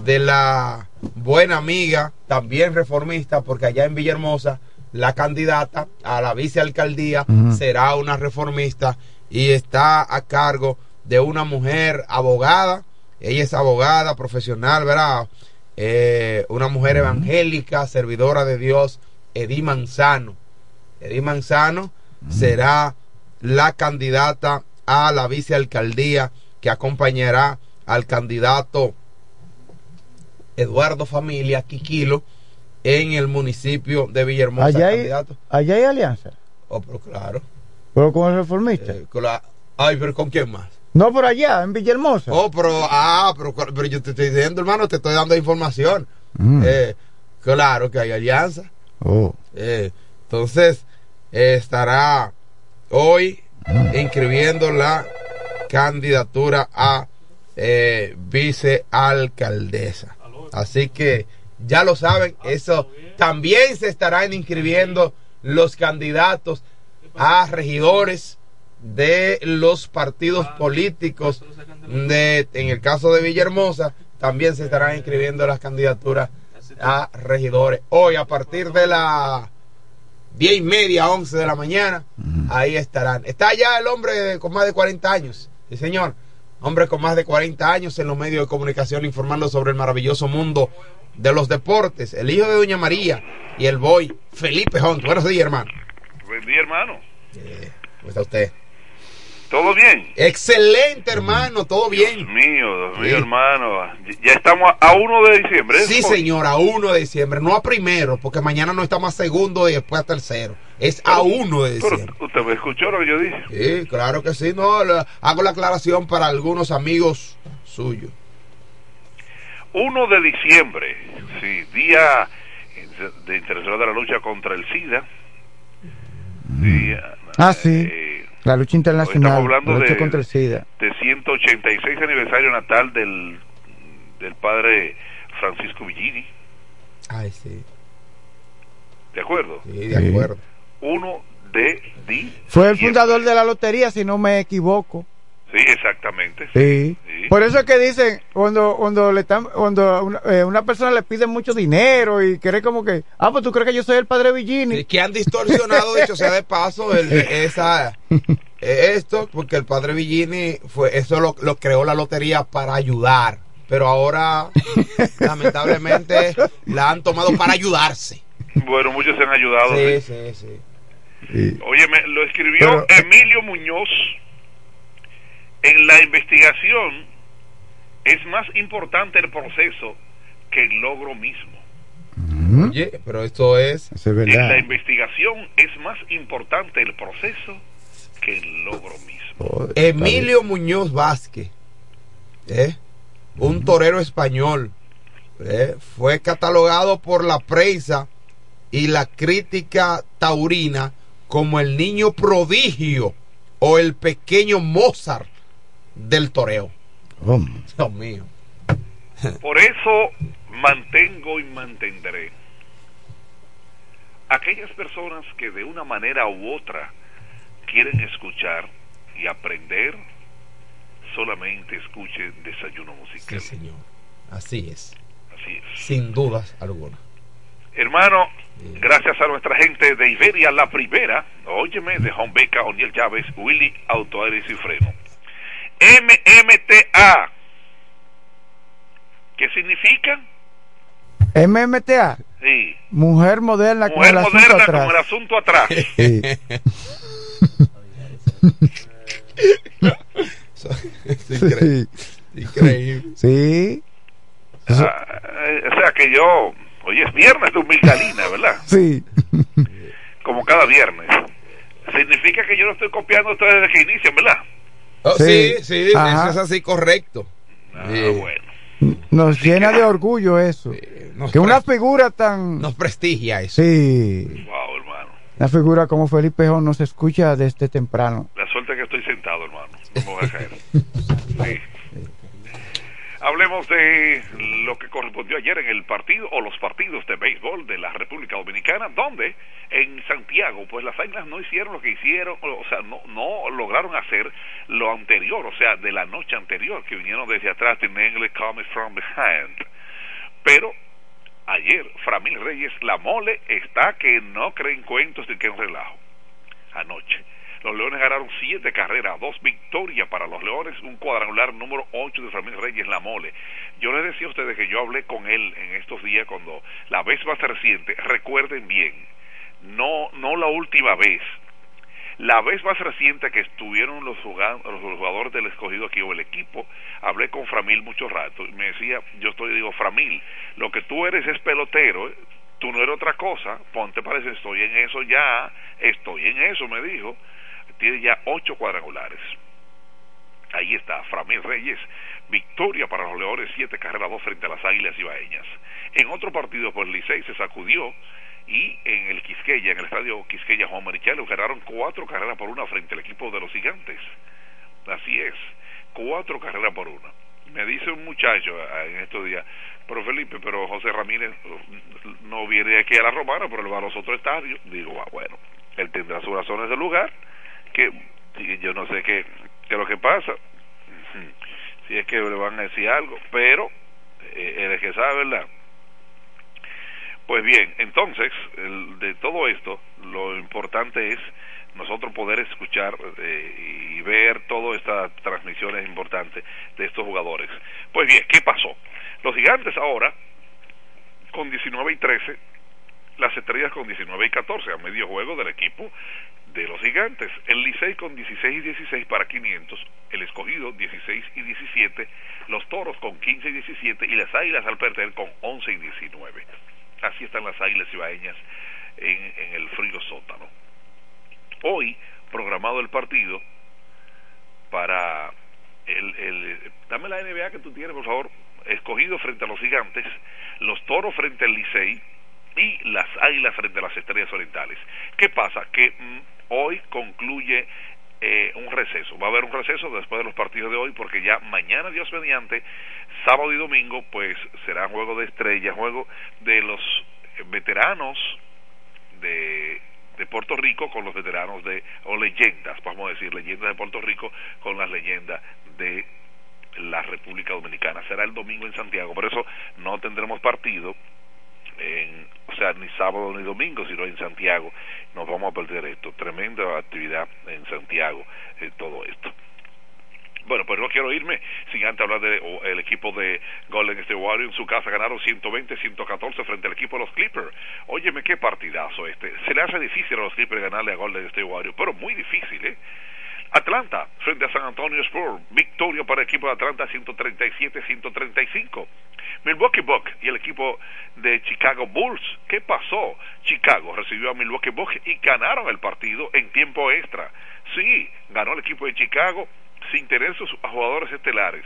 de la buena amiga, también reformista, porque allá en Villahermosa la candidata a la vicealcaldía será una reformista y está a cargo de una mujer abogada. Ella es abogada profesional, ¿verdad? Eh, una mujer evangélica, servidora de Dios, Edí Manzano. Edí Manzano será la candidata a la vicealcaldía que acompañará al candidato Eduardo Familia Quiquilo en el municipio de Villahermosa. allá, hay, candidato. allá hay alianza, Oh, pero claro. pero con el reformista. Eh, con la- Ay, pero ¿con quién más? no por allá, en Villahermosa. Oh, pero, ah, pero, pero yo te estoy diciendo, hermano, te estoy dando información. Mm. Eh, claro que hay alianza. Oh. Eh, entonces, estará hoy inscribiendo la candidatura a eh, vicealcaldesa. Así que ya lo saben, eso también se estarán inscribiendo los candidatos a regidores de los partidos políticos de en el caso de Villahermosa también se estarán inscribiendo las candidaturas a regidores hoy a partir de la diez y media, 11 de la mañana, ahí estarán. Está ya el hombre con más de 40 años, sí señor, hombre con más de 40 años en los medios de comunicación informando sobre el maravilloso mundo de los deportes, el hijo de Doña María y el boy Felipe Hunt. Buenos días, hermano. Buen día, hermano. ¿Cómo está usted? ¿Todo bien? Excelente, hermano, todo bien. Dios mío, Dios mío, Sí. hermano. Ya estamos a 1 de diciembre. ¿es? Sí, señor, a 1 de diciembre, no a primero, porque mañana no estamos a segundo y después a tercero. Es a 1 de Pero diciembre. usted me escuchó lo que yo dije. Sí, claro que sí. No, la- hago la aclaración para algunos amigos suyos. 1 de diciembre, sí, día de internacional de la lucha contra el SIDA. Día, Ah, sí. eh, La lucha internacional. estamos hablando la lucha de- contra el SIDA. de 186 aniversario natal del, del padre Francisco Villini. Ay, sí. ¿De acuerdo? Sí, de acuerdo. 1 de diciembre. Fue el fundador de la lotería, si no me equivoco. Sí, exactamente. Sí. Por eso es que dicen, cuando cuando le están cuando una, eh, una persona le pide mucho dinero y cree como que, ah, pues tú crees que yo soy el padre Villini. Y que han distorsionado, dicho sea de paso, el- esa, eh, esto, porque el padre Villini fue, eso lo, lo creó la lotería para ayudar. Pero ahora, lamentablemente, la han tomado para ayudarse. Bueno, muchos se han ayudado. Sí, sí. sí, sí. Oye, me- lo escribió Pero- Emilio Muñoz. En la investigación es más importante el proceso que el logro mismo. Oye, pero esto es... es En la investigación es más importante el proceso que el logro mismo. Emilio Muñoz Vázquez, ¿eh? un torero español, ¿eh? fue catalogado por la prensa y la crítica taurina como el niño prodigio o el pequeño Mozart del toreo. Dios mío. Por eso mantengo y mantendré aquellas personas que de una manera u otra quieren escuchar y aprender, solamente escuchen desayuno musical. Sí, señor. Así es. Así es. Sin dudas alguna. Hermano, gracias a nuestra gente de Iberia, la primera, óyeme, de Juan Beca, Oniel Chávez, Willy Autoaires y Freno. MMTA. ¿Qué significa? MMTA, Sí. mujer moderna con Mujer el asunto moderna atrás. con el asunto atrás. Sí. [laughs] Increíble. Increíble. Sí, Ah, eh, o sea que yo, hoy es viernes de humildalina, ¿verdad? [laughs] sí. Como cada viernes. Significa que yo no estoy copiando ustedes desde que inician, ¿verdad? Oh, sí, Sí. eso es así correcto. Ah, Sí. bueno. Nos llena de orgullo eso. Que una figura tan... Nos prestigia eso. Sí, Wow, hermano. una figura como Felipe Jón nos escucha desde temprano. La suerte que estoy sentado, hermano. No me voy a caer. [laughs] Sí. Hablemos de lo que correspondió ayer en el partido o los partidos de béisbol de la República Dominicana, donde en Santiago, pues las Águilas no hicieron lo que hicieron, o sea, no, no lograron hacer lo anterior, o sea, de la noche anterior, que vinieron desde atrás, comes from behind. Pero ayer, Framil Reyes, la mole está que no creen cuentos de que un relajo. Anoche. Los Leones ganaron siete carreras, dos victorias para los Leones, un cuadrangular número 8 de Framil Reyes La Mole. Yo les decía a ustedes que yo hablé con él en estos días cuando la vez más reciente, recuerden bien, no, no la última vez, la vez más reciente que estuvieron los, juga- los jugadores del escogido aquí o el equipo, hablé con Framil mucho rato y me decía, yo estoy, digo, Framil, lo que tú eres es pelotero, tú no eres otra cosa, ponte para eso, estoy en eso ya, estoy en eso, me dijo, tiene ya ocho cuadrangulares. Ahí está, Framil Reyes, victoria para los Leones, siete carreras, dos frente a las Águilas Ibaeñas. En otro partido, pues Licey se sacudió y en el Quisqueya, en el estadio Quisqueya Juan Marichal, ganaron cuatro carreras por una frente al equipo de los gigantes. Así es, cuatro carreras por una. Me dice un muchacho ah, en estos días, pero Felipe, pero José Ramírez uh, no viene aquí a la Romana, pero él va a los otros estadios. Digo, ah, bueno, él tendrá sus razones de lugar, que yo no sé qué, es lo que pasa, [laughs] si es que le van a decir algo, pero eh, él es que sabe, ¿verdad? Pues bien, entonces, el- de todo esto, lo importante es nosotros poder escuchar eh, y ver todas estas transmisiones importantes de estos jugadores. Pues bien, ¿qué pasó? Los gigantes ahora, con 19 y 13, las estrellas con 19 y 14, a medio juego del equipo de los gigantes. El Licey con 16 y 16 para 500, el escogido 16 y 17, los toros con 15 y 17 y las águilas al perder con 11 y 19. Así están las águilas ibaeñas en, en el frío sótano. Hoy, programado el partido para el. Dame la NBA que tú tienes, por favor. Escogido frente a los gigantes, los toros frente al Licey y las águilas frente a las estrellas orientales. ¿Qué pasa? Que mm, hoy concluye eh, un receso. Va a haber un receso después de los partidos de hoy porque ya mañana, Dios mediante, sábado y domingo, pues será juego de estrellas, juego de los veteranos de de Puerto Rico con los veteranos de, o leyendas, vamos a decir, leyendas de Puerto Rico con las leyendas de la República Dominicana. Será el domingo en Santiago, por eso no tendremos partido, en, o sea, ni sábado ni domingo, sino en Santiago. Nos vamos a perder esto. Tremenda actividad en Santiago, en todo esto. Bueno, pues no quiero irme sin antes hablar del equipo de Golden State Warriors. En su casa ganaron 120-114 frente al equipo de los Clippers. Óyeme, qué partidazo este. Se le hace difícil a los Clippers ganarle a Golden State Warriors, pero muy difícil, ¿eh? Atlanta frente a San Antonio Spurs, victoria para el equipo de Atlanta 137-135. Milwaukee Bucks y el equipo de Chicago Bulls, ¿qué pasó? Chicago recibió a Milwaukee Bucks y ganaron el partido en tiempo extra. Sí, ganó el equipo de Chicago sin tener sus jugadores estelares.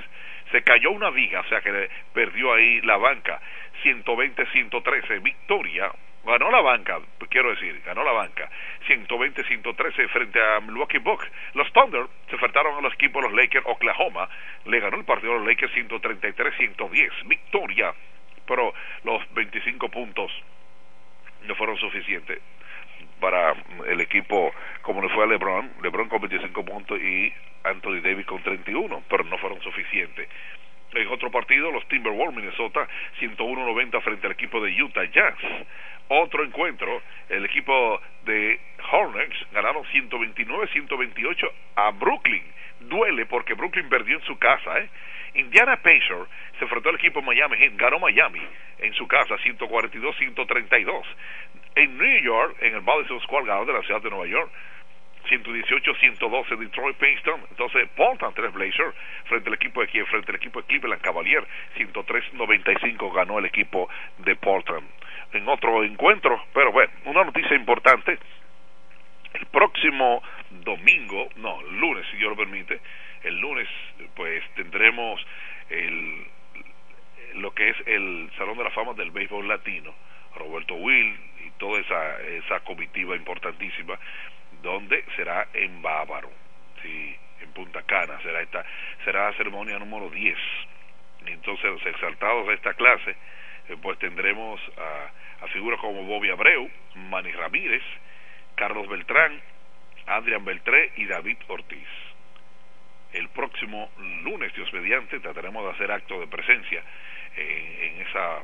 Se cayó una viga, o sea que perdió ahí la banca. 120-113, victoria ganó la banca, quiero decir, ganó la banca, 120-113 frente a Milwaukee Bucks. Los Thunder se enfrentaron a los equipos de los Lakers, Oklahoma, le ganó el partido a los Lakers 133-110, victoria, pero los 25 puntos no fueron suficientes para el equipo como le fue a LeBron, LeBron con 25 puntos y Anthony Davis con 31, pero no fueron suficientes. En otro partido, los Timberwolves Minnesota 101-90 frente al equipo de Utah Jazz. Otro encuentro, el equipo de Hornets ganaron 129-128 a Brooklyn. Duele porque Brooklyn perdió en su casa, ¿eh? Indiana Pacers se enfrentó al equipo Miami Heat, ganó Miami en su casa 142-132. En New York, en el Madison Square Garden de la ciudad de Nueva York, 118-112 Detroit Pistons. Entonces, Portland 3 Blazers frente al equipo de Kiev, frente al equipo de Cleveland Cavalier, 103-95 ganó el equipo de Portland. En otro encuentro, pero bueno, una noticia importante. El próximo domingo, no, lunes, si Dios lo permite, el lunes, pues tendremos el, lo que es el Salón de la Fama del Béisbol Latino. Roberto Will y toda esa, esa comitiva importantísima donde será en Bávaro, sí, en Punta Cana, será esta, será la ceremonia número 10. Entonces los exaltados de esta clase, eh, pues tendremos a, a figuras como Bobby Abreu, Manny Ramírez, Carlos Beltrán, Adrián Beltré y David Ortiz. El próximo lunes, Dios mediante, trataremos de hacer acto de presencia en, esa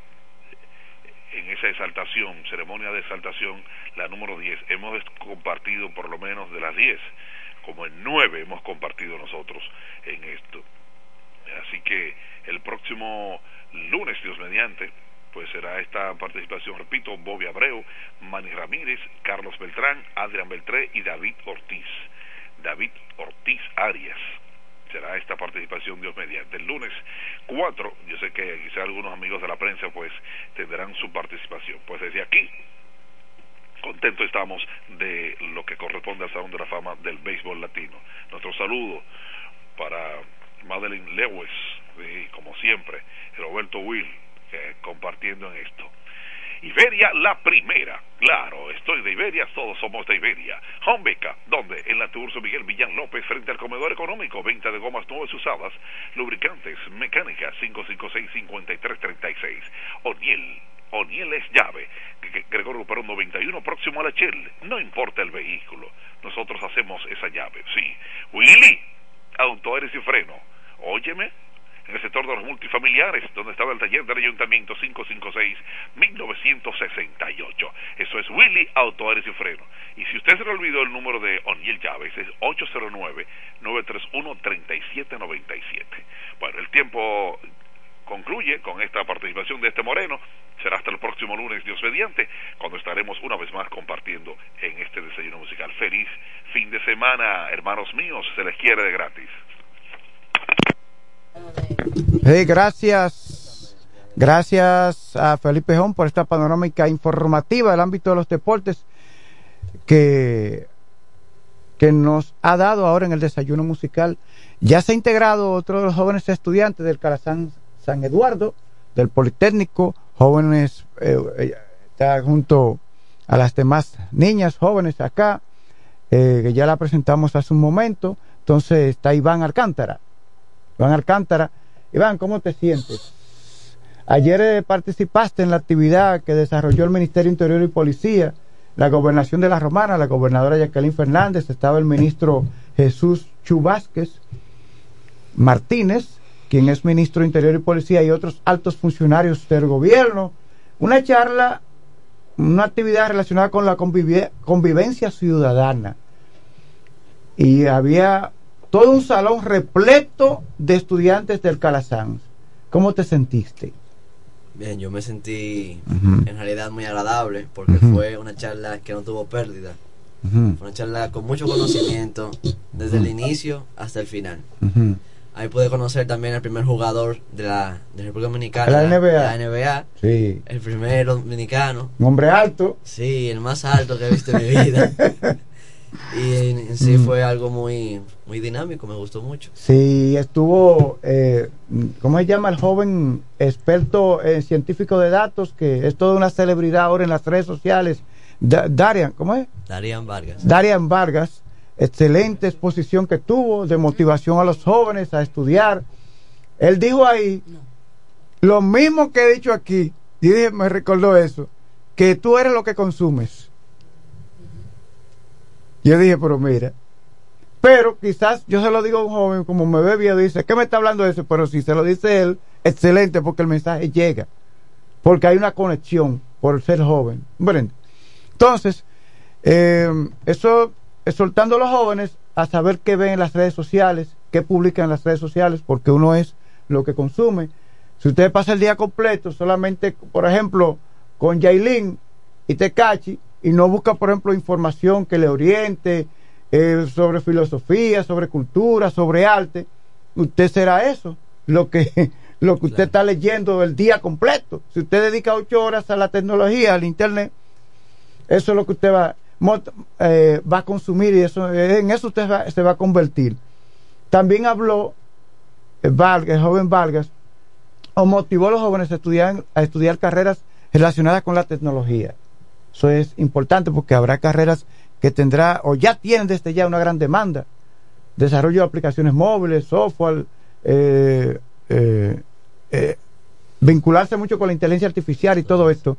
en esa exaltación, ceremonia de exaltación, la número 10. Hemos compartido por lo menos de las 10, como en 9 hemos compartido nosotros en esto. Así que el próximo lunes, Dios mediante, pues será esta participación, repito, Bobby Abreu, Manny Ramírez, Carlos Beltrán, Adrián Beltré y David Ortiz. David Ortiz Arias será esta participación Dios mediante. El lunes 4, yo sé que quizá algunos amigos de la prensa pues tendrán su participación. Pues desde aquí, contento estamos de lo que corresponde al Salón de la Fama del Béisbol Latino. Nuestro saludo para Madeline Lewis, y como siempre, Roberto Will, eh, compartiendo en esto. Iberia la primera. Claro, estoy de Iberia, todos somos de Iberia. Homebeca, donde en la Turso Miguel Villán López, frente al comedor económico, venta de gomas nuevas usadas, lubricantes, mecánica 556-5336. Oniel, Oniel es llave. Gregorio Perón 91, próximo a la Chel. No importa el vehículo, nosotros hacemos esa llave, sí. Willy, auto, y freno. Óyeme, en el sector de los multifamiliares, donde estaba el taller del Ayuntamiento 556-1968. Eso es Willy Auto Aires y Freno. Y si usted se le olvidó el número de Oniel Llaves, es 809-931-3797. Bueno, el tiempo concluye con esta participación de este Moreno. Será hasta el próximo lunes, Dios mediante, cuando estaremos una vez más compartiendo en este desayuno musical. Feliz fin de semana, hermanos míos, se les quiere de gratis. Gracias. Gracias a Felipe Jón por esta panorámica informativa del ámbito de los deportes que, que nos ha dado ahora en el desayuno musical. Ya se ha integrado otro de los jóvenes estudiantes del Calazán San Eduardo, del Politécnico, jóvenes, eh, eh, está junto a las demás niñas jóvenes acá, eh, que ya la presentamos hace un momento. Entonces está Iván Alcántara. Iván Alcántara. Iván, ¿cómo te sientes? Ayer participaste en la actividad que desarrolló el Ministerio Interior y Policía la gobernación de la Romana, la gobernadora Jacqueline Fernández, estaba el ministro Jesús Chubásquez Martínez, quien es ministro de Interior y Policía, y otros altos funcionarios del gobierno. Una charla, una actividad relacionada con la convive- convivencia ciudadana. Y había todo un salón repleto de estudiantes del Calasanz. ¿Cómo te sentiste? Bien, yo me sentí Ujú. en realidad muy agradable porque Ujú. fue una charla que no tuvo pérdida. Fue una charla con mucho conocimiento desde el inicio hasta el final. Ahí pude conocer también al primer jugador de la, de República Dominicana. La NBA. la NBA. Sí. El primer dominicano. Un hombre alto. Sí, el más alto que he visto en mi vida. [laughs] y en, en sí Mm. fue algo muy, muy dinámico, me gustó mucho. Sí, estuvo, eh, ¿cómo se llama el joven experto eh, científico de datos que es toda una celebridad ahora en las redes sociales? Da- Darian, ¿cómo es? Darían Vargas. Darian Vargas, excelente exposición que tuvo de motivación a los jóvenes a estudiar. Él dijo ahí lo mismo que he dicho aquí, y dije, me recordó eso, que tú eres lo que consumes. Yo dije, pero mira, pero quizás yo se lo digo a un joven, como me ve bien, dice, ¿qué me está hablando de eso? Pero si se lo dice él, excelente, porque el mensaje llega, porque hay una conexión por ser joven. Bueno, entonces, eh, eso, exhortando a los jóvenes a saber qué ven en las redes sociales, qué publican en las redes sociales, porque uno es lo que consume. Si usted pasa el día completo solamente, por ejemplo, con Yailin y Tecachi, y no busca, por ejemplo, información que le oriente eh, sobre filosofía, sobre cultura, sobre arte, usted será eso, lo que, [laughs] lo que usted está leyendo el día completo. Si usted dedica ocho horas a la tecnología, al internet, eso es lo que usted va, eh, va a consumir y eso, en eso usted va- se va a convertir. También habló eh, Vargas, el joven Vargas, o motivó a los jóvenes a estudiar, a estudiar carreras relacionadas con la tecnología. Eso es importante porque habrá carreras que tendrá o ya tienen desde ya una gran demanda. Desarrollo de aplicaciones móviles, software, eh, eh, eh, vincularse mucho con la inteligencia artificial y todo esto.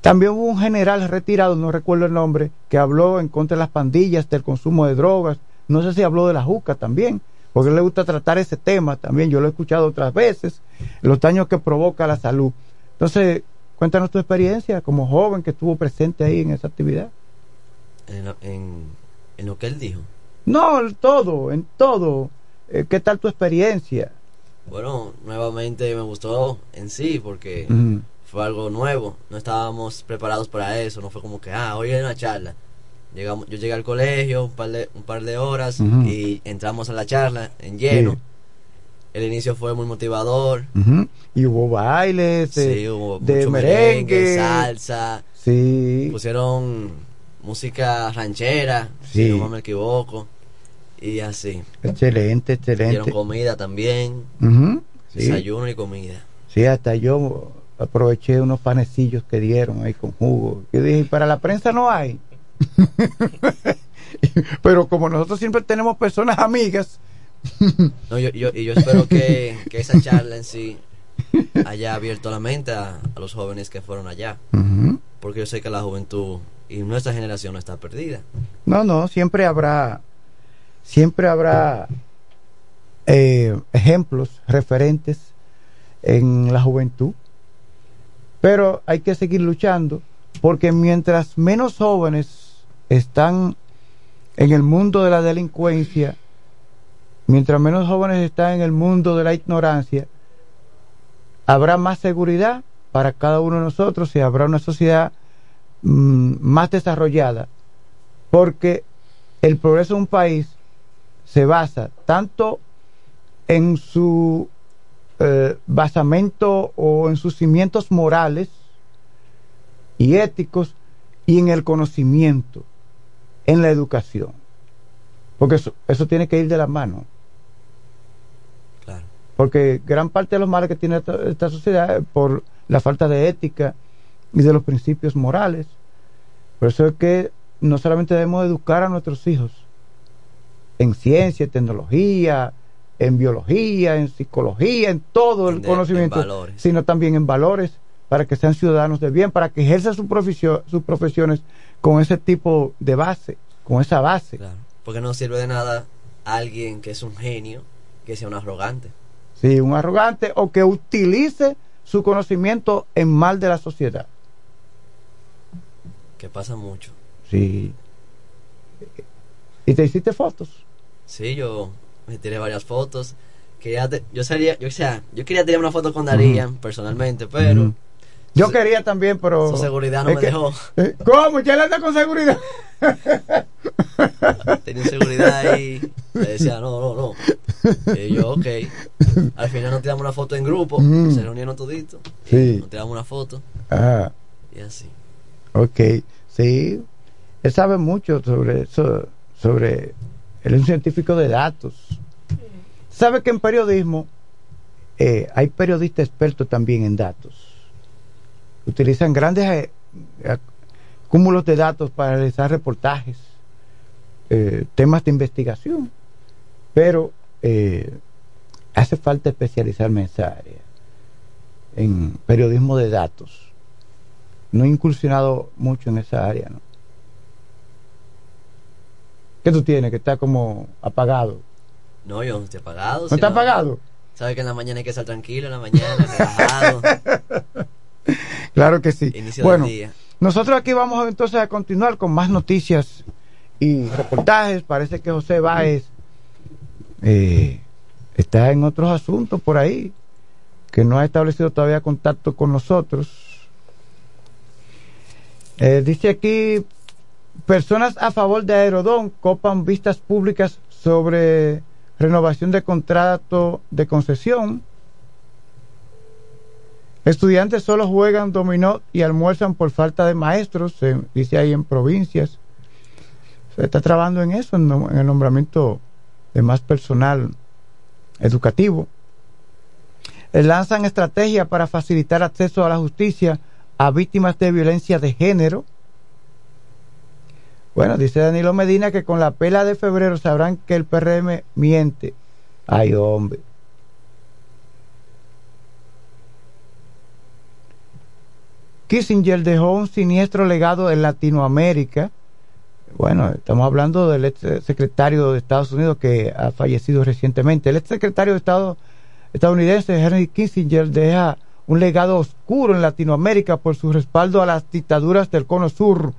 También hubo un general retirado, no recuerdo el nombre, que habló en contra de las pandillas, del consumo de drogas. No sé si habló de la juca también, porque le gusta tratar ese tema también. Yo lo he escuchado otras veces, los daños que provoca la salud. Entonces, cuéntanos tu experiencia como joven que estuvo presente ahí en esa actividad. En, lo- en, en lo que él dijo. No, en todo, en todo. Eh, ¿Qué tal tu experiencia? Bueno, nuevamente me gustó en sí porque fue algo nuevo. No estábamos preparados para eso. No fue como que, ah, hoy hay una charla. Llegamos, yo llegué al colegio un par de, un par de horas y entramos a la charla en lleno. Sí. El inicio fue muy motivador. Y hubo bailes de, Sí, hubo de mucho merengue, merengue, salsa. Sí. Pusieron música ranchera, Sí. si no me equivoco. Y así. Excelente, Dieron excelente. comida también. Sí. Desayuno y comida. Sí, hasta yo aproveché unos panecillos que dieron ahí con jugo. Yo dije, para la prensa no hay. [laughs] Pero como nosotros siempre tenemos personas amigas, [laughs] No, yo, yo, y yo espero que, que esa charla en sí haya abierto la mente a, a los jóvenes que fueron allá. Porque yo sé que la juventud y nuestra generación no está perdida. no, no, siempre habrá, siempre habrá eh, ejemplos, referentes en la juventud. Pero hay que seguir luchando porque mientras menos jóvenes están en el mundo de la delincuencia, mientras menos jóvenes están en el mundo de la ignorancia, habrá más seguridad para cada uno de nosotros y habrá una sociedad mm, más desarrollada. Porque el progreso de un país se basa tanto en su eh, basamento o en sus cimientos morales y éticos y en el conocimiento, en la educación. Porque eso, eso tiene que ir de la mano. Porque gran parte de los males que tiene esta, esta sociedad es por la falta de ética y de los principios morales. Por eso es que no solamente debemos educar a nuestros hijos en ciencia, en tecnología, en biología, en psicología, en todo el de- conocimiento, sino también en valores, para que sean ciudadanos de bien, para que ejerzan su sus profesiones con ese tipo de base, con esa base. Claro. Porque no sirve de nada alguien que es un genio que sea un arrogante. Sí, un arrogante o que utilice su conocimiento en mal de la sociedad. Que pasa mucho. Sí. ¿Y te hiciste fotos? Sí, yo me tiré varias fotos. Quería te- yo salía, yo, o sea, yo quería tener una foto con Darían personalmente, pero. Yo quería también, pero... su seguridad no me que- dejó. Eh, ¿Cómo? ¿Ya le anda con seguridad? Tenía seguridad ahí. Le decía, no, no, no. Y yo, ok. Al final nos tiramos una foto en grupo. Mm. Se reunieron toditos. Sí. Nos tiramos una foto. Ah, Y así. ok. Sí. Él sabe mucho sobre eso, sobre... Él es un científico de datos. Sabe que en periodismo eh, hay periodistas expertos también en datos. Utilizan grandes eh, ac- cúmulos de datos para realizar reportajes, eh, temas de investigación. Pero eh, hace falta especializarme en esa área, en periodismo de datos. No he incursionado mucho en esa área, ¿no? ¿Qué tú tienes? Que está como apagado. No, yo no estoy apagado. ¿No está apagado? Sabe que en la mañana hay que estar tranquilo, en la mañana, relajado. [laughs] [laughs] Claro que sí. Inicio bueno, del día. nosotros aquí vamos entonces a continuar con más noticias y reportajes. Parece que José Báez eh, está en otros asuntos por ahí, que no ha establecido todavía contacto con nosotros. Eh, dice aquí, personas a favor de Aerodón copan vistas públicas sobre renovación de contrato de concesión. Estudiantes solo juegan dominó y almuerzan por falta de maestros, se dice ahí en provincias. Se está trabajando en eso, en, en el nombramiento de más personal educativo. Eh, Lanzan estrategias para facilitar acceso a la justicia a víctimas de violencia de género. Bueno, dice Danilo Medina que con la pela de febrero sabrán que el PRM miente. Ay, hombre. Kissinger dejó un siniestro legado en Latinoamérica. Bueno, estamos hablando del ex secretario de Estados Unidos que ha fallecido recientemente. El ex secretario de Estado estadounidense Henry Kissinger deja un legado oscuro en Latinoamérica por su respaldo a las dictaduras del Cono Sur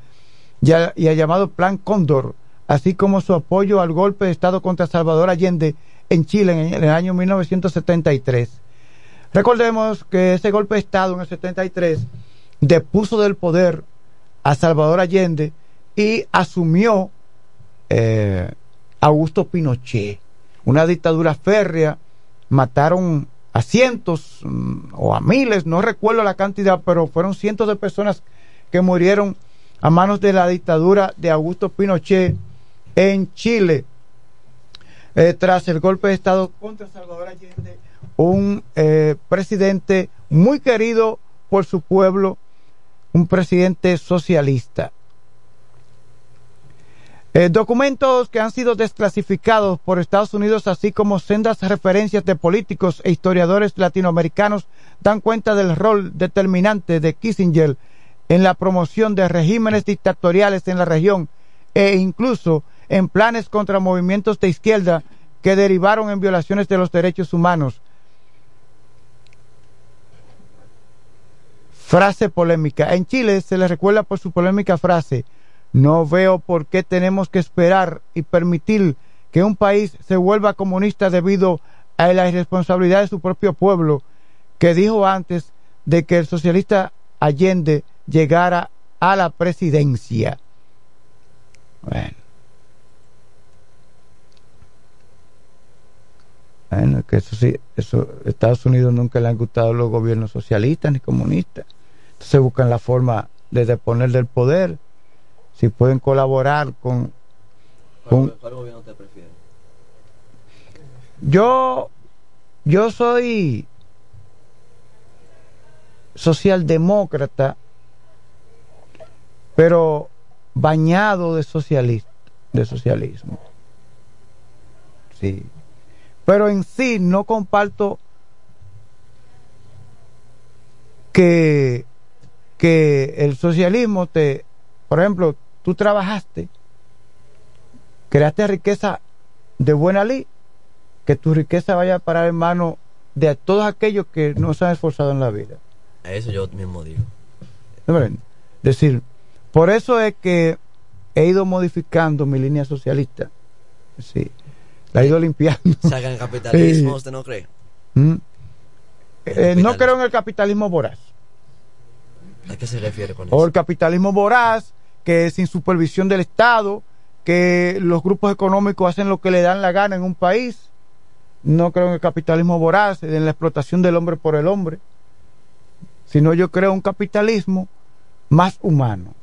y, al llamado Plan Cóndor, así como su apoyo al golpe de Estado contra Salvador Allende en Chile en el año 1973. Recordemos que ese golpe de Estado en el 73 depuso del poder a Salvador Allende y asumió eh, Augusto Pinochet, una dictadura férrea, mataron a cientos mm, o a miles, no recuerdo la cantidad, pero fueron cientos de personas que murieron a manos de la dictadura de Augusto Pinochet en Chile. Eh, tras el golpe de Estado contra Salvador Allende, un eh, presidente muy querido por su pueblo, un presidente socialista. Eh, documentos que han sido desclasificados por Estados Unidos, así como sendas referencias de políticos e historiadores latinoamericanos, dan cuenta del rol determinante de Kissinger en la promoción de regímenes dictatoriales en la región e incluso en planes contra movimientos de izquierda que derivaron en violaciones de los derechos humanos. Frase polémica. En Chile se le recuerda por su polémica frase, no veo por qué tenemos que esperar y permitir que un país se vuelva comunista debido a la irresponsabilidad de su propio pueblo, que dijo antes de que el socialista Allende llegara a la presidencia. Bueno. Bueno, que eso sí, eso, Estados Unidos nunca le han gustado los gobiernos socialistas ni comunistas. Entonces buscan la forma de deponer del poder. Si pueden colaborar con... con ¿Cuál, cuál gobierno te prefiere? yo, yo soy socialdemócrata, pero bañado de socialista, de socialismo. Sí. Pero en sí no comparto que, que el socialismo te, por ejemplo, tú trabajaste, creaste riqueza de buena ley, que tu riqueza vaya a parar en manos de todos aquellos que no se han esforzado en la vida. Eso yo mismo digo. Decir, por eso es que he ido modificando mi línea socialista. Sí. La he ido limpiando. Sacan el capitalismo, [laughs] Sí. ¿usted no cree? Mm. Eh, no creo en el capitalismo voraz. ¿A qué se refiere con eso? O el capitalismo voraz, que sin supervisión del Estado, que los grupos económicos hacen lo que le dan la gana en un país. No creo en el capitalismo voraz, en la explotación del hombre por el hombre. Sino yo creo en un capitalismo más humano.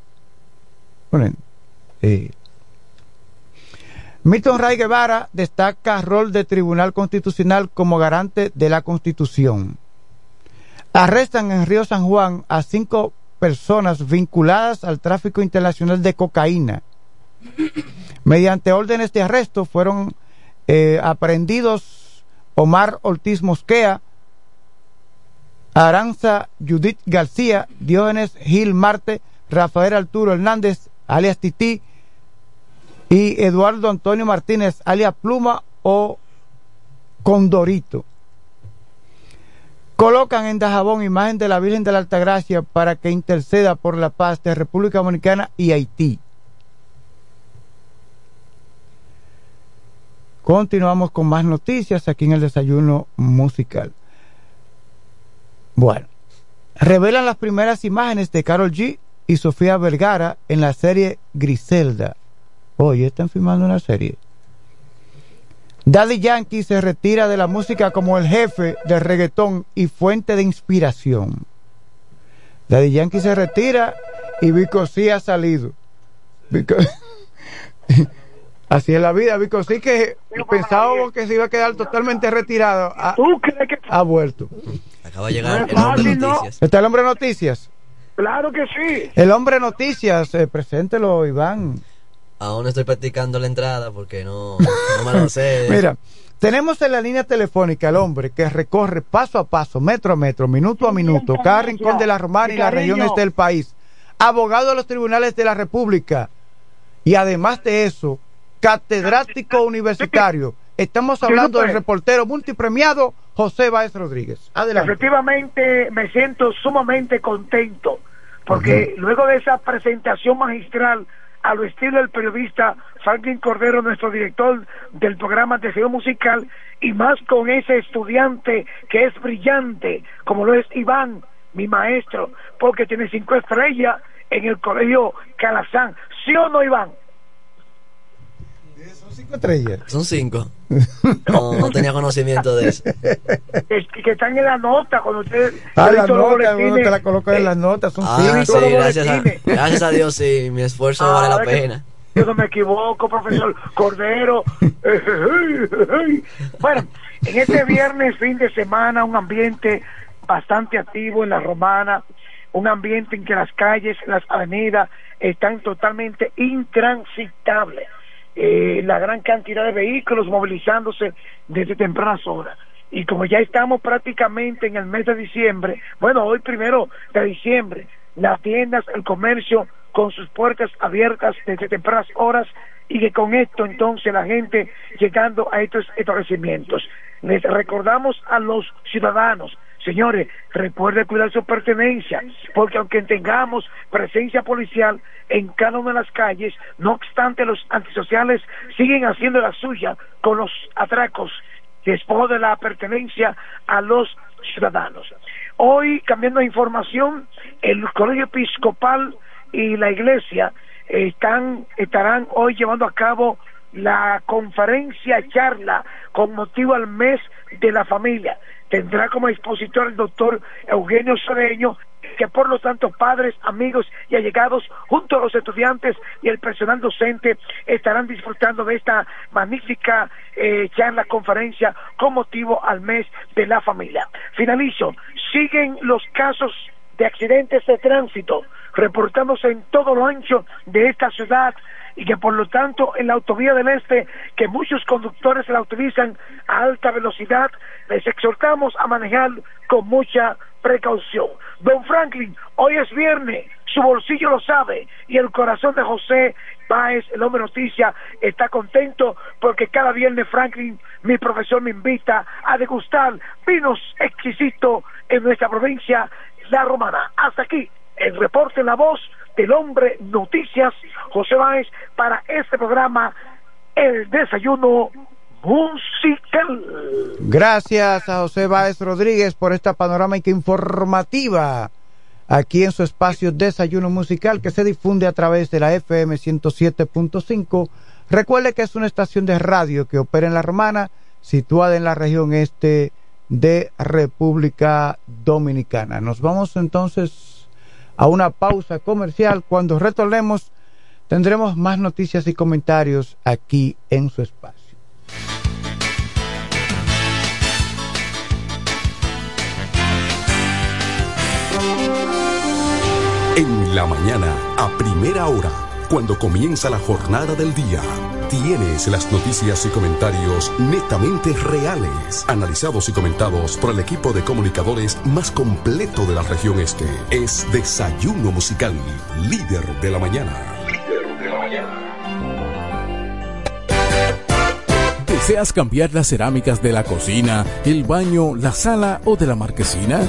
Bueno, eh, Milton Ray Guevara destaca rol de Tribunal Constitucional como garante de la Constitución. Arrestan en Río San Juan a cinco personas vinculadas al tráfico internacional de cocaína. Mediante órdenes de arresto fueron eh, aprehendidos Omar Ortiz Mosquea, Aranza Judith García, Diógenes Gil Marte, Rafael Arturo Hernández, alias Tití, y Eduardo Antonio Martínez, alias Pluma o Condorito. Colocan en Dajabón imagen de la Virgen de la Altagracia para que interceda por la paz de República Dominicana y Haití. Continuamos con más noticias aquí en el desayuno musical. Bueno, revelan las primeras imágenes de Carol G y Sofía Vergara en la serie Griselda. Oye, están filmando una serie. Daddy Yankee se retira de la música como el jefe del reggaetón y fuente de inspiración. Daddy Yankee se retira y Vico sí ha salido. Vico- [laughs] Así es la vida, Vico sí que pensábamos que se iba a quedar totalmente retirado. Ha, ha vuelto. Acaba de llegar el hombre ¿no? noticias. ¿Está el hombre noticias? Claro que sí. El hombre noticias, eh, preséntelo, Iván. Aún estoy practicando la entrada porque no, no me lo [laughs] sé. Mira, tenemos en la línea telefónica al hombre que recorre paso a paso, metro a metro, minuto a minuto, cada rincón de la Romana y las regiones del país. Abogado de los tribunales de la República. Y además de eso, catedrático universitario. Estamos hablando del reportero multipremiado José Báez Rodríguez. Adelante. Efectivamente, me siento sumamente contento porque luego de esa presentación magistral a lo estilo del periodista Franklin Cordero, nuestro director del programa de Deseo Musical, y más con ese estudiante que es brillante, como lo es Iván, mi maestro, porque tiene cinco estrellas en el colegio Calazán. ¿Sí o no, Iván? Cinco estrellas. Son cinco. [laughs] No, no tenía conocimiento de eso. Es que, están en la nota cuando usted... Ah, la nota, boletines. te la colocan en las notas, son Ah, cinco. sí, gracias a, gracias a Dios, sí, mi esfuerzo Ah, vale la que- pena. Yo no me equivoco, profesor Cordero. [laughs] bueno, en este viernes, fin de semana, un ambiente bastante activo en la romana, un ambiente en que las calles, las avenidas están totalmente intransitables. Eh, la gran cantidad de vehículos movilizándose desde tempranas horas. Y como ya estamos prácticamente en el mes de diciembre, bueno, hoy primero de diciembre, las tiendas, el comercio con sus puertas abiertas desde tempranas horas y que con esto entonces la gente llegando a estos establecimientos. Les recordamos a los ciudadanos, señores, recuerden cuidar su pertenencia, porque aunque tengamos presencia policial en cada una de las calles, no obstante los antisociales siguen haciendo la suya con los atracos despojo de la pertenencia a los ciudadanos. Hoy, cambiando de información, el Colegio Episcopal y la Iglesia están estarán hoy llevando a cabo la conferencia charla con motivo al mes de la familia. Tendrá como expositor el doctor Eugenio Soreño, que por lo tanto padres, amigos y allegados, junto a los estudiantes y el personal docente, estarán disfrutando de esta magnífica eh, charla, conferencia con motivo al mes de la familia. Finalizo, siguen los casos de accidentes de tránsito reportándose en todo lo ancho de esta ciudad y que por lo tanto en la autovía del este que muchos conductores la utilizan a alta velocidad les exhortamos a manejar con mucha precaución. Don Franklin, hoy es viernes, su bolsillo lo sabe y el corazón de José Báez, el hombre noticia, está contento porque cada viernes Franklin, mi profesor, me invita a degustar vinos exquisitos en nuestra provincia, La Romana. Hasta aquí el reporte la voz del hombre noticias, José Báez, para este programa, El Desayuno Musical. Gracias a José Báez Rodríguez por esta panorámica informativa aquí en su espacio Desayuno Musical que se difunde a través de la FM 107.5. Recuerde que es una estación de radio que opera en La Romana, situada en la región este de República Dominicana. Nos vamos entonces a una pausa comercial. Cuando retornemos, tendremos más noticias y comentarios aquí en su espacio. En la mañana, a primera hora, cuando comienza la jornada del día, tienes las noticias y comentarios netamente reales, analizados y comentados por el equipo de comunicadores más completo de la región este. Es Desayuno Musical, líder de la mañana. ¿Deseas cambiar las cerámicas de la cocina, el baño, la sala o de la marquesina?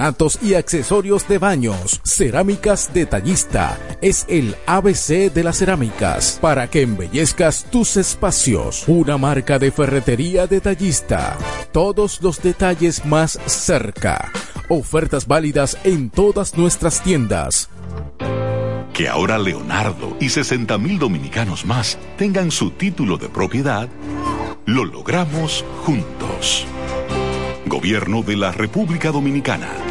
y accesorios de baños. Cerámicas Detallista es el ABC de las cerámicas para que embellezcas tus espacios. Una marca de ferretería detallista. Todos los detalles más cerca. Ofertas válidas en todas nuestras tiendas. Que ahora Leonardo y 60 mil dominicanos más tengan su título de propiedad, lo logramos juntos. Gobierno de la República Dominicana.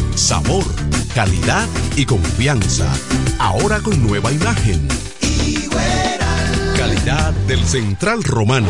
Sabor, calidad y confianza. Ahora con nueva imagen. Calidad del Central Romana.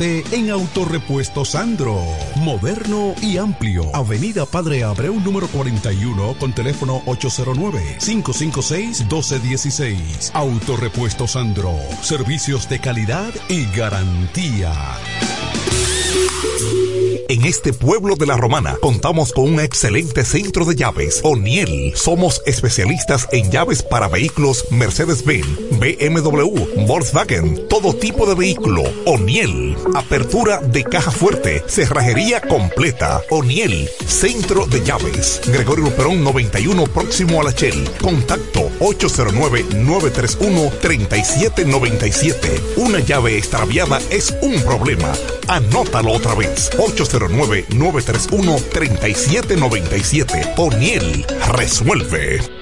en Autorepuesto Sandro. Moderno y amplio. Avenida Padre Abreu número 41 con teléfono 809-556-1216. Autorepuesto Sandro. Servicios de calidad y garantía. En este pueblo de la Romana contamos con un excelente centro de llaves. O'Neill. Somos especialistas en llaves para vehículos Mercedes-Benz, BMW, Volkswagen, todo tipo de vehículo. O'Neill. Apertura de caja fuerte, cerrajería completa. O'Neill. Centro de llaves. Gregorio Luperón 91 próximo a la Shell. Contacto 809-931-3797. Una llave extraviada es un problema. Anótalo otra vez. 809-931-3797. O'Neill resuelve.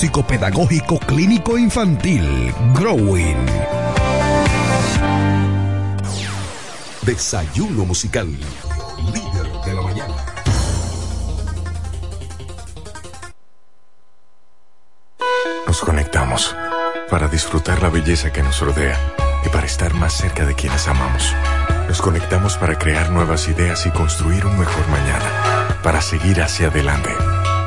Psicopedagógico Clínico Infantil, Growing. Desayuno musical. Líder de la mañana. Nos conectamos para disfrutar la belleza que nos rodea y para estar más cerca de quienes amamos. Nos conectamos para crear nuevas ideas y construir un mejor mañana, para seguir hacia adelante.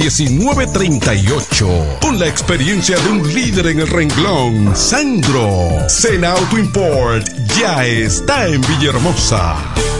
809-866-1938. Con la experiencia de un líder en el renglón, Sandro. Sena Auto Import ya está en Villahermosa.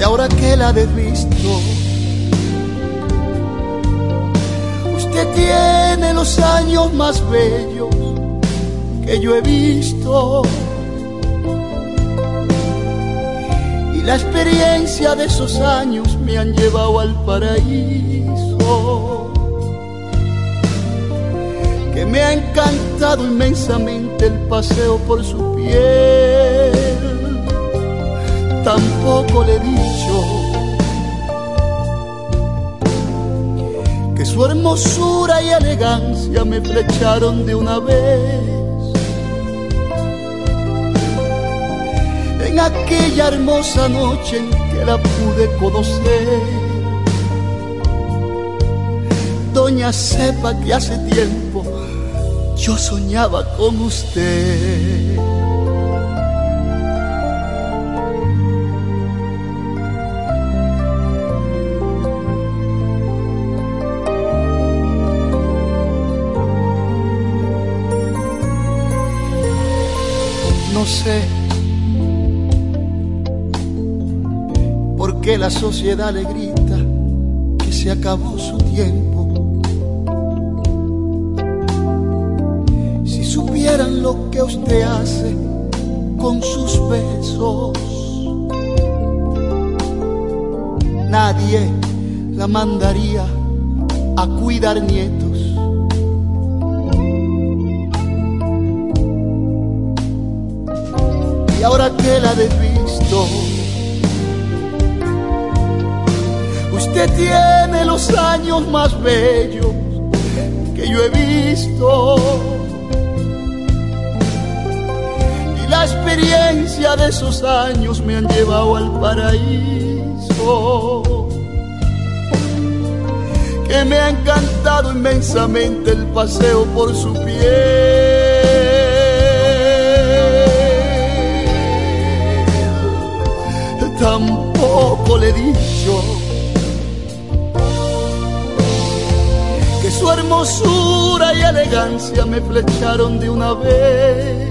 Que ahora que la he visto, usted tiene los años más bellos que yo he visto. Y la experiencia de esos años me han llevado al paraíso que me ha encantado inmensamente el paseo por su piel. Tampoco le he dicho que su hermosura y elegancia me flecharon de una vez. En aquella hermosa noche en que la pude conocer, doña sepa que hace tiempo yo soñaba con usted. No sé por qué la sociedad le grita que se acabó su tiempo. Si supieran lo que usted hace con sus besos, nadie la mandaría a cuidar nietos. Y ahora que la he visto, usted tiene los años más bellos que yo he visto. Y la experiencia de esos años me han llevado al paraíso. Que me ha encantado inmensamente el paseo por su piel. Tampoco le he dicho que su hermosura y elegancia me flecharon de una vez.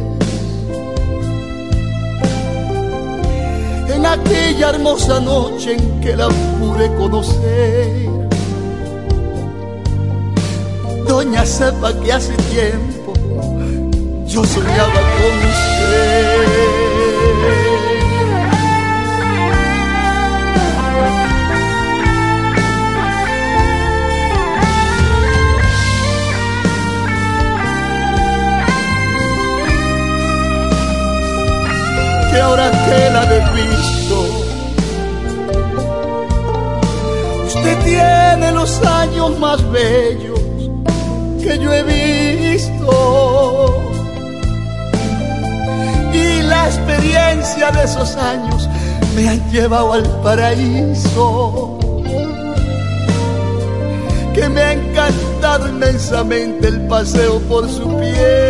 En aquella hermosa noche en que la pude conocer. Doña sepa que hace tiempo yo soñaba con usted. Que ahora que la he visto, usted tiene los años más bellos que yo he visto. Y la experiencia de esos años me han llevado al paraíso. Que me ha encantado inmensamente el paseo por su piel.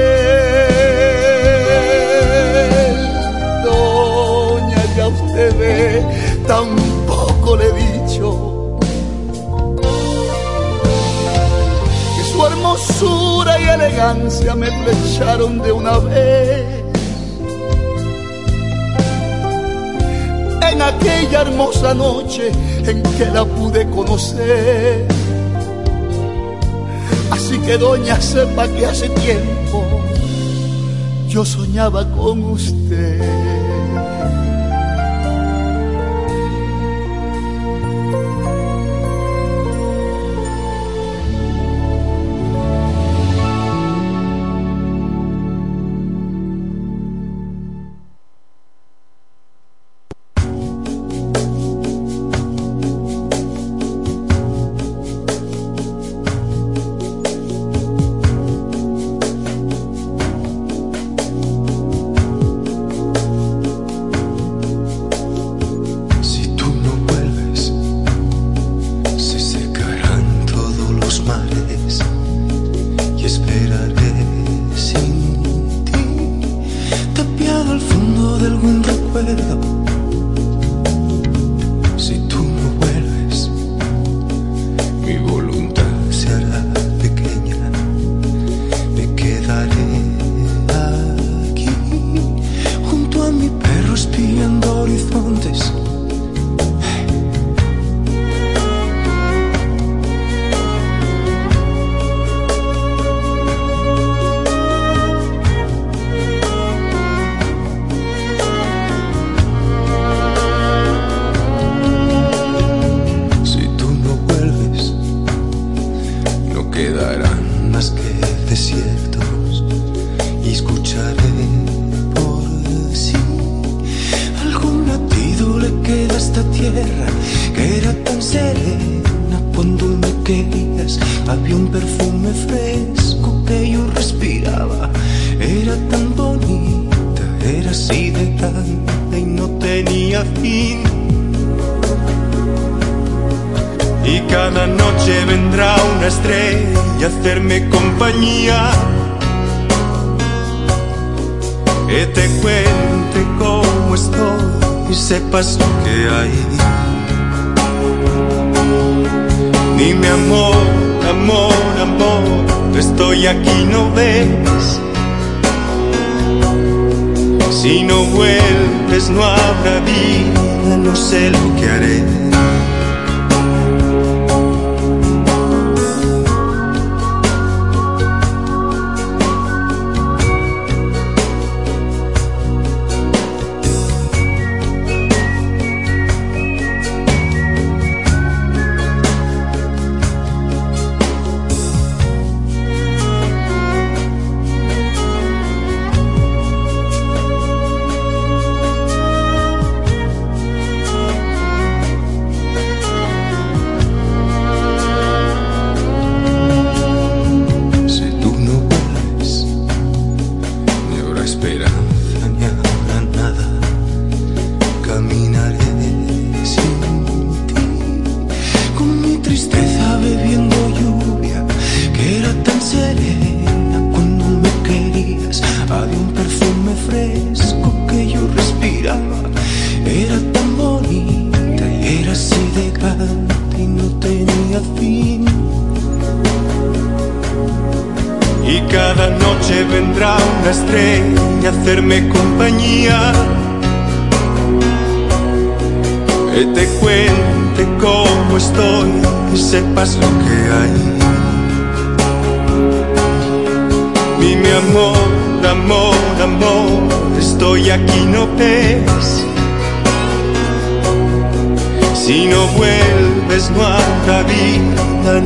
Tampoco le he dicho que su hermosura y elegancia me flecharon de una vez. En aquella hermosa noche en que la pude conocer. Así que doña sepa que hace tiempo yo soñaba con usted.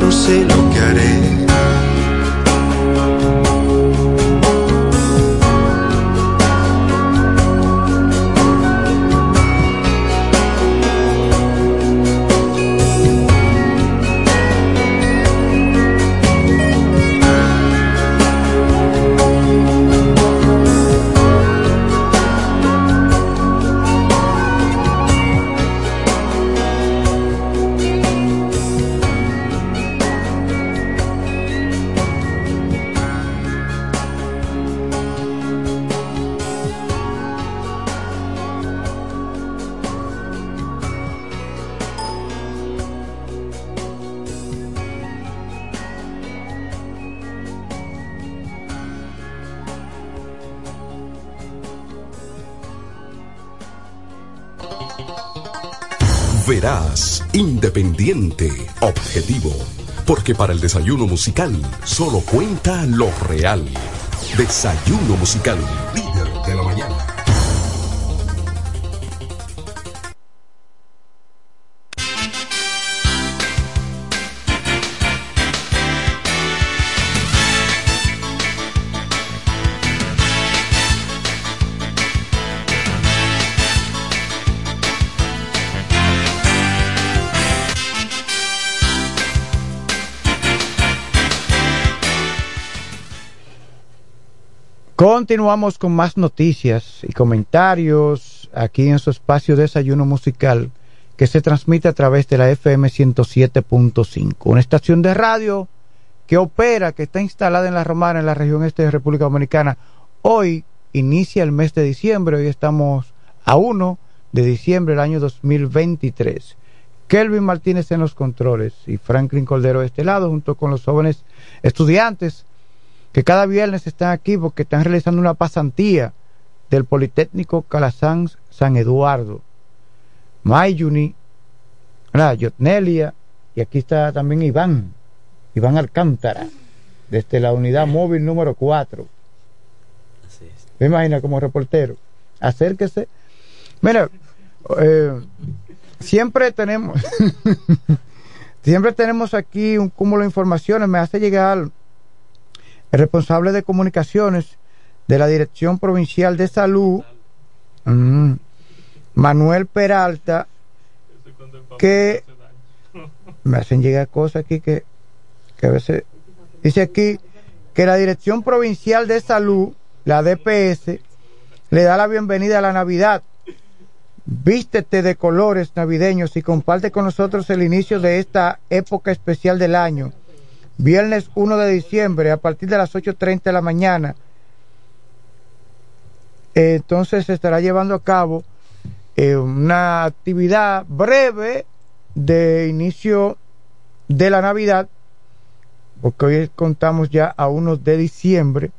No sé lo que haré. Objetivo. Porque para el desayuno musical solo cuenta lo real. Desayuno musical, Continuamos con más noticias y comentarios aquí en su espacio Desayuno Musical que se transmite a través de la FM 107.5, una estación de radio que opera, que está instalada en La Romana, en la región este de República Dominicana. Hoy inicia el mes de diciembre, hoy estamos a 1 de diciembre del año 2023. Kelvin Martínez en los controles y Franklin Cordero de este lado, junto con los jóvenes estudiantes que cada viernes están aquí porque están realizando una pasantía del Politécnico Calasanz San Eduardo. Mayuni, la Yotnelia, y aquí está también Iván, Iván Alcántara, desde la unidad móvil número 4. Me imagina como reportero. Acérquese. Mira, eh, siempre tenemos, [laughs] siempre tenemos aquí un cúmulo de informaciones. Me hace llegar el responsable de comunicaciones de la Dirección Provincial de Salud, mm, Manuel Peralta, que me hacen llegar cosas aquí que, que a veces dice aquí que la Dirección Provincial de Salud, la DPS, le da la bienvenida a la Navidad. Vístete de colores navideños y comparte con nosotros el inicio de esta época especial del año. Viernes 1 de diciembre a partir de las 8.30 de la mañana. Entonces se estará llevando a cabo eh, una actividad breve de inicio de la Navidad, porque hoy contamos ya a 1 de diciembre,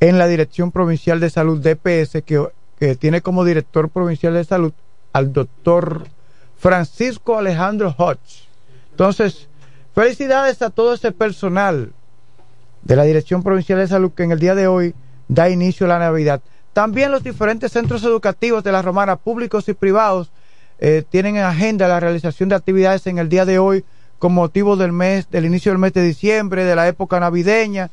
en la Dirección Provincial de Salud DPS, que, que tiene como director provincial de salud al doctor Francisco Alejandro Hodge. Entonces, felicidades a todo ese personal de la Dirección Provincial de Salud que en el día de hoy da inicio a la Navidad. También los diferentes centros educativos de la Romana, públicos y privados, eh, tienen en agenda la realización de actividades en el día de hoy con motivo del mes, del inicio del mes de diciembre, de la época navideña.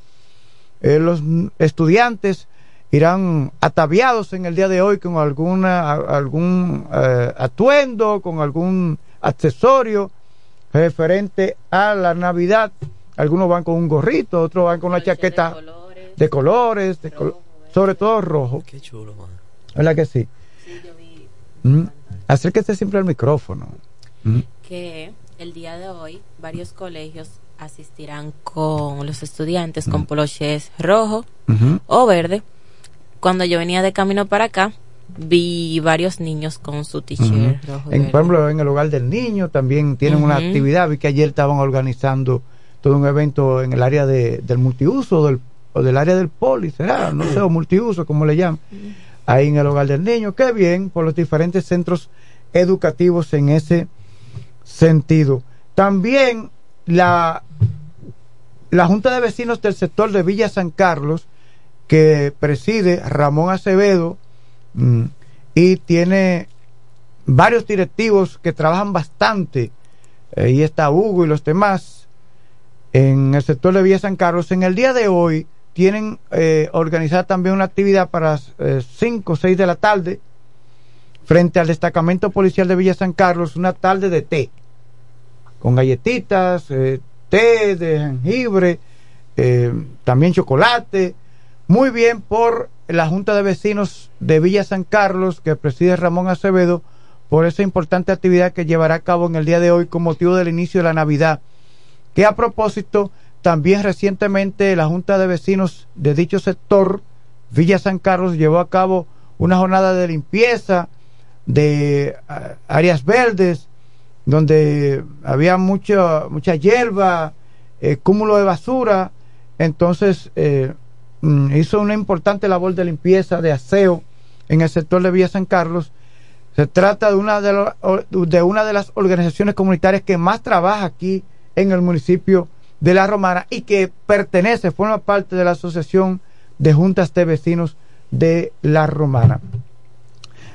Eh, los estudiantes irán ataviados en el día de hoy con alguna algún eh, atuendo, con algún accesorio referente a la Navidad. Algunos van con un gorrito, otros van con una chaqueta de colores, de colo- sobre todo rojo. Qué chulo, man. ¿Verdad que sí? Mm. Acérquese siempre al micrófono. Mm. que el día de hoy varios colegios asistirán con los estudiantes con poloches rojo o verde. Cuando yo venía de camino para acá, vi varios niños con su t-shirt rojo En, por ejemplo, en el hogar del niño también tienen una actividad. Vi que ayer estaban organizando todo un evento en el área de, del multiuso del, o del área del poli, será, no sé, o multiuso, como le llaman, ahí en el hogar del niño. Qué bien por los diferentes centros educativos en ese sentido. También la, la Junta de Vecinos del sector de Villa San Carlos, que preside Ramón Acevedo, y tiene varios directivos que trabajan bastante. Ahí está Hugo y los demás en el sector de Villa San Carlos. En el día de hoy tienen eh, organizada también una actividad para 5 o 6 de la tarde frente al destacamento policial de Villa San Carlos, una tarde de té, con galletitas, eh, té de jengibre, eh, también chocolate. Muy bien por la Junta de Vecinos de Villa San Carlos, que preside Ramón Acevedo, por esa importante actividad que llevará a cabo en el día de hoy con motivo del inicio de la Navidad. Que a propósito, también recientemente la Junta de Vecinos de dicho sector, Villa San Carlos, llevó a cabo una jornada de limpieza de ah, áreas verdes, donde había mucha, mucha hierba, eh, cúmulo de basura. Entonces, eh, hizo una importante labor de limpieza, de aseo en el sector de Villa San Carlos. Se trata de una de, de una de las organizaciones comunitarias que más trabaja aquí en el municipio de La Romana y que pertenece, forma parte de la Asociación de Juntas de Vecinos de La Romana.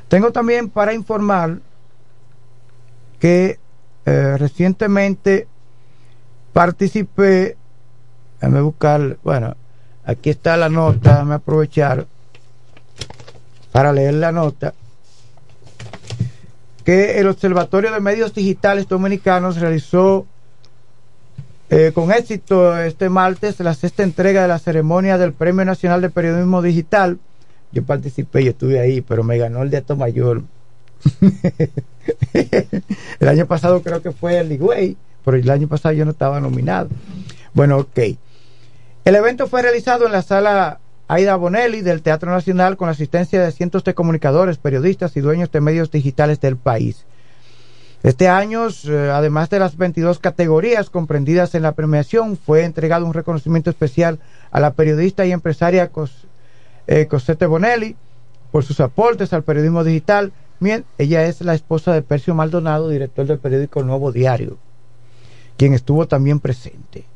Tengo también para informar que eh, recientemente participé, déjame buscar, bueno, aquí está la nota, déjame aprovechar para leer la nota, que el Observatorio de Medios Digitales Dominicanos realizó eh, con éxito este martes la sexta entrega de la ceremonia del Premio Nacional de Periodismo Digital. Yo participé, yo estuve ahí, pero me ganó el de Mayor. [laughs] el año pasado creo que fue el Ligüey, pero el año pasado yo no estaba nominado. Bueno, ok. El evento fue realizado en la sala Aida Bonelli del Teatro Nacional con la asistencia de cientos de comunicadores, periodistas y dueños de medios digitales del país. Este año, eh, además de las 22 categorías comprendidas en la premiación, fue entregado un reconocimiento especial a la periodista y empresaria Cos, eh, Cosette Bonelli por sus aportes al periodismo digital. Bien, ella es la esposa de Percio Maldonado, director del periódico Nuevo Diario, quien estuvo también presente.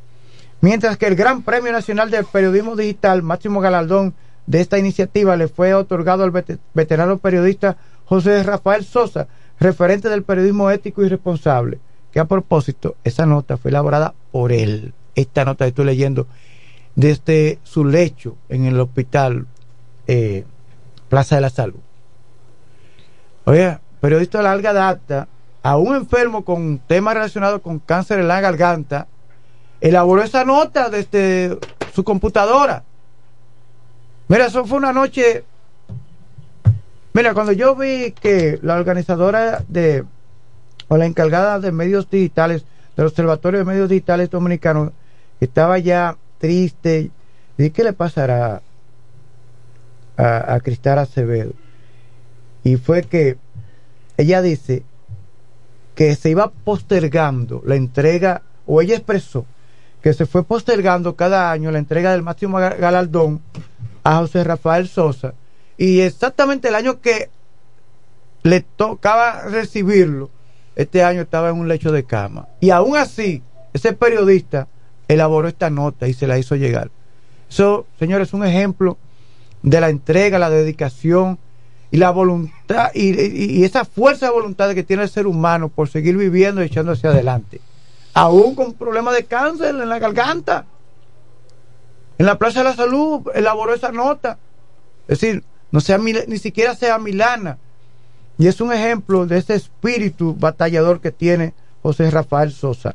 Mientras que el Gran Premio Nacional del Periodismo Digital, máximo galardón de esta iniciativa, le fue otorgado al vete- veterano periodista José Rafael Sosa, referente del periodismo ético y responsable, que a propósito, esa nota fue elaborada por él. Esta nota que estoy leyendo desde su lecho en el hospital eh, Plaza de la Salud. Oye, periodista de larga data, a un enfermo con temas relacionados con cáncer en la garganta, elaboró esa nota desde su computadora. Mira, eso fue una noche. Mira, cuando yo vi que la organizadora de, o la encargada de medios digitales, del Observatorio de Medios Digitales Dominicanos, estaba ya triste, y ¿qué le pasará a, a Cristal Acevedo? Y fue que ella dice que se iba postergando la entrega, o ella expresó que se fue postergando cada año la entrega del máximo ga- galardón a José Rafael Sosa, y exactamente el año que le tocaba recibirlo, este año estaba en un lecho de cama. Y aún así, ese periodista elaboró esta nota y se la hizo llegar. Eso, señores, es un ejemplo de la entrega, la dedicación y la voluntad y, y- y esa fuerza de voluntad que tiene el ser humano por seguir viviendo y echando hacia adelante. Aún con problemas de cáncer en la garganta. En la Plaza de la Salud elaboró esa nota. Es decir, no sea, ni siquiera sea Milana. Y es un ejemplo de ese espíritu batallador que tiene José Rafael Sosa.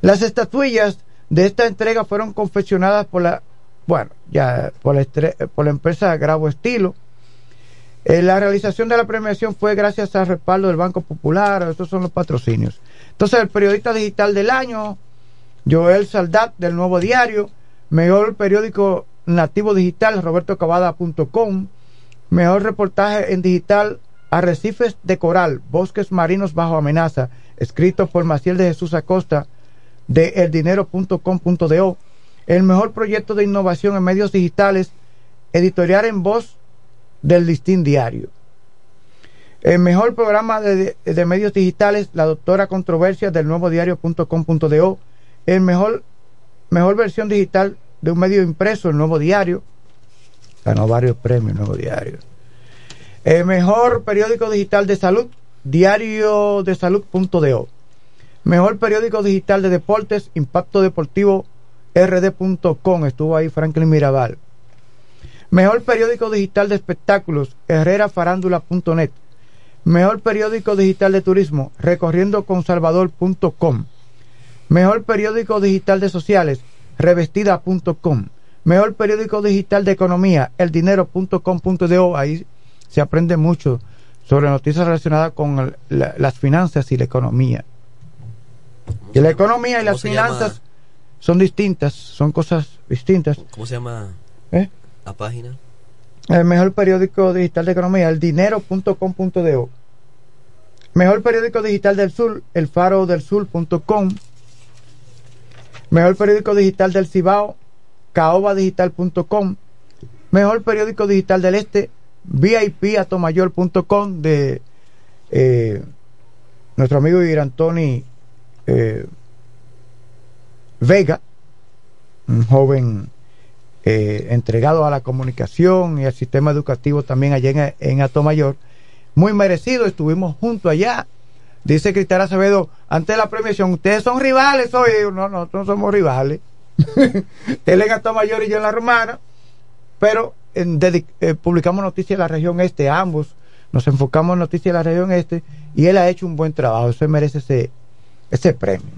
Las estatuillas de esta entrega fueron confeccionadas por la, bueno, ya por la, por la empresa Grabo Estilo. Eh, la realización de la premiación fue gracias al respaldo del Banco Popular, estos son los patrocinios. Entonces, el periodista digital del año, Joel Saldat del Nuevo Diario, mejor periódico nativo digital, robertocavada.com, mejor reportaje en digital, Arrecifes de Coral, Bosques Marinos bajo amenaza, escrito por Maciel de Jesús Acosta de eldinero.com.do, el mejor proyecto de innovación en medios digitales, editorial en voz del Listín Diario. El mejor programa de, de medios digitales, la doctora controversia del nuevo diario.com.do. El mejor, mejor versión digital de un medio impreso, el nuevo diario. Ganó varios premios, el nuevo diario. El mejor periódico digital de salud, diario de salud.do. Mejor periódico digital de deportes, impacto deportivo, rd.com. Estuvo ahí Franklin Mirabal. Mejor periódico digital de espectáculos, herrerafarándula.net. Mejor periódico digital de turismo, recorriendoconsalvador.com. Mejor periódico digital de sociales, revestida.com. Mejor periódico digital de economía, eldinero.com.do. Ahí se aprende mucho sobre noticias relacionadas con el- la- las finanzas y la economía. Y la economía y ¿Cómo las finanzas llama? son distintas, son cosas distintas. ¿Cómo se llama ¿Eh? la página? El mejor periódico digital de economía, el dinero.com.do. Mejor periódico digital del sur, el faro del sur.com. Mejor periódico digital del Cibao, caobadigital.com. Mejor periódico digital del este, vipatomayor.com de eh, nuestro amigo Irantoni eh, Vega, un joven eh, entregado a la comunicación y al sistema educativo también allá en, en Atomayor. Muy merecido, estuvimos juntos allá. Dice Cristal Acevedo, antes de la premiación, ustedes son rivales hoy. No, nosotros no somos rivales. [laughs] Él en Atomayor y yo en la Romana. Pero eh, publicamos noticias de la región este, ambos. Nos enfocamos en noticias de la región este y él ha hecho un buen trabajo. Eso merece ese, ese premio.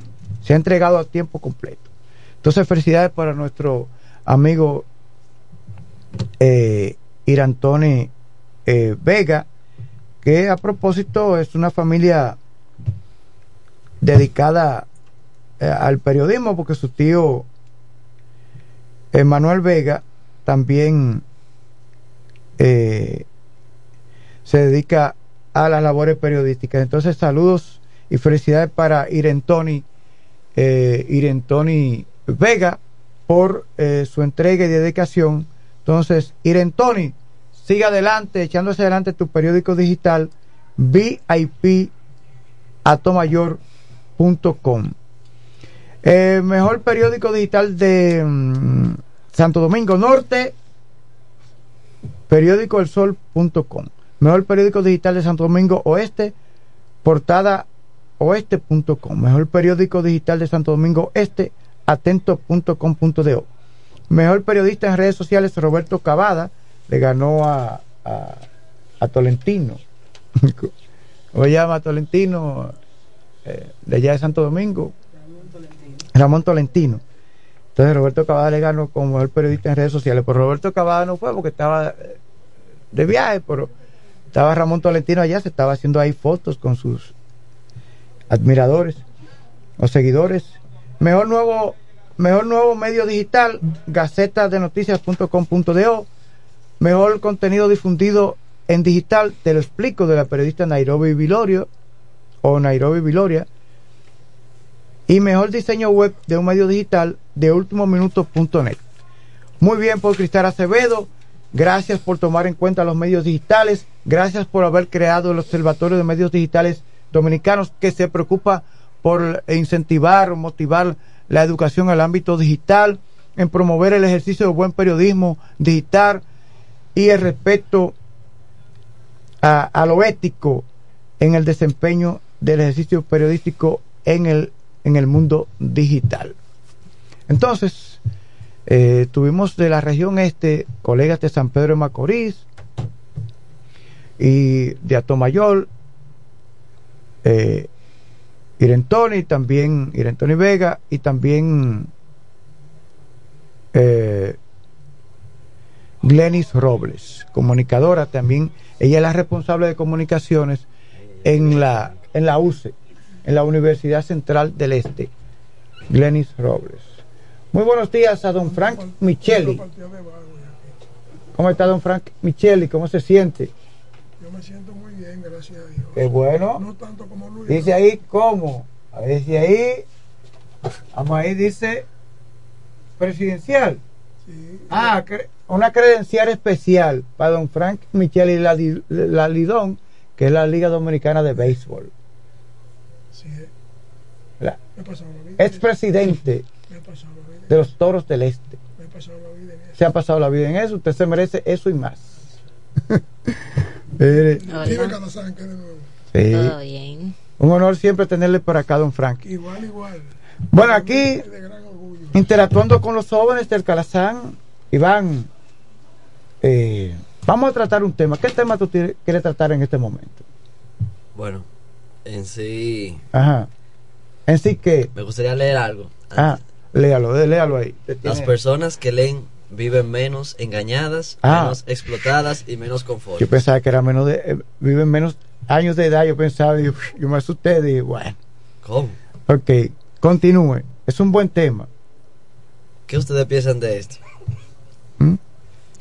Se ha entregado a tiempo completo. Entonces, felicidades para nuestro amigo eh, Irantoni eh, Vega, que a propósito es una familia dedicada eh, al periodismo, porque su tío Manuel Vega también eh, se dedica a las labores periodísticas. Entonces, saludos y felicidades para Irentoni, eh, Irentoni Vega por eh, su entrega y dedicación. Entonces, Irentoni, sigue adelante, echándose adelante tu periódico digital VIP atomayor.com. Eh, mejor periódico digital de mm, Santo Domingo Norte, periódico el sol.com. Mejor periódico digital de Santo Domingo Oeste, portada oeste.com. Mejor periódico digital de Santo Domingo Este, atento.com.do. Mejor periodista en redes sociales, Roberto Cavada, le ganó a, a, a Tolentino. [laughs] ¿Cómo se llama Tolentino? eh, de allá de Santo Domingo. Ramón Tolentino. Entonces Roberto Cavada le ganó como el periodista en redes sociales. Pero Roberto Cavada no fue porque estaba eh, de viaje, pero estaba Ramón Tolentino allá, se estaba haciendo ahí fotos con sus admiradores o seguidores. Mejor nuevo, mejor nuevo medio digital, gaceta de noticias.com.do. Mejor contenido difundido en digital, te lo explico, de la periodista Nairobi Vilorio o Nairobi Viloria. Y mejor diseño web de un medio digital de ultimominuto.net. Muy bien por Cristal Acevedo. Gracias por tomar en cuenta los medios digitales. Gracias por haber creado el Observatorio de Medios Digitales Dominicanos que se preocupa por incentivar o motivar la educación al ámbito digital, en promover el ejercicio de buen periodismo digital y el respeto a, a lo ético en el desempeño del ejercicio periodístico en el, en el mundo digital. Entonces, eh, tuvimos de la región este colegas de San Pedro de Macorís y de Atomayor, eh, Irentoni, también Irentoni Vega y también eh, Glenis Robles, comunicadora también. Ella es la responsable de comunicaciones en la, en la UCE, en la Universidad Central del Este. Glenis Robles. Muy buenos días a don Frank Micheli. ¿Cómo está don Frank Micheli? ¿Cómo se siente? Yo me siento bien, gracias a Dios. Qué bueno. No tanto como Luis. Dice ahí cómo. A ver si ahí. Vamos ahí, dice presidencial. Ah, cre- una credencial especial para don Frank Micheli Ladi- Lalidón, que es la Liga Dominicana de Béisbol. Sí, La- pasado la la vida. de los Toros del Este. Me he pasado la vida en eso. Se ha pasado la vida en eso, usted se merece eso y más. [laughs] Mire, Dime cada San que de nuevo. sí. Todo bien. Un honor siempre tenerle por acá, don Frank. Igual, igual. Bueno, aquí interactuando con los jóvenes del Calazán, Iván, eh, vamos a tratar un tema. ¿Qué tema tú quieres tratar en este momento? Bueno, en sí, Ajá. En sí que, me gustaría leer algo. ah, léalo, eh, léalo ahí. Las personas que leen viven menos engañadas, Ah. menos explotadas y menos conformes. Yo pensaba que era menos de, eh, viven menos años de edad. Yo pensaba, y, uf, [laughs] yo me asusté, dije, bueno, ¿Cómo? ok, continúe. Es un buen tema. ¿Qué ustedes piensan de esto? ¿Mm?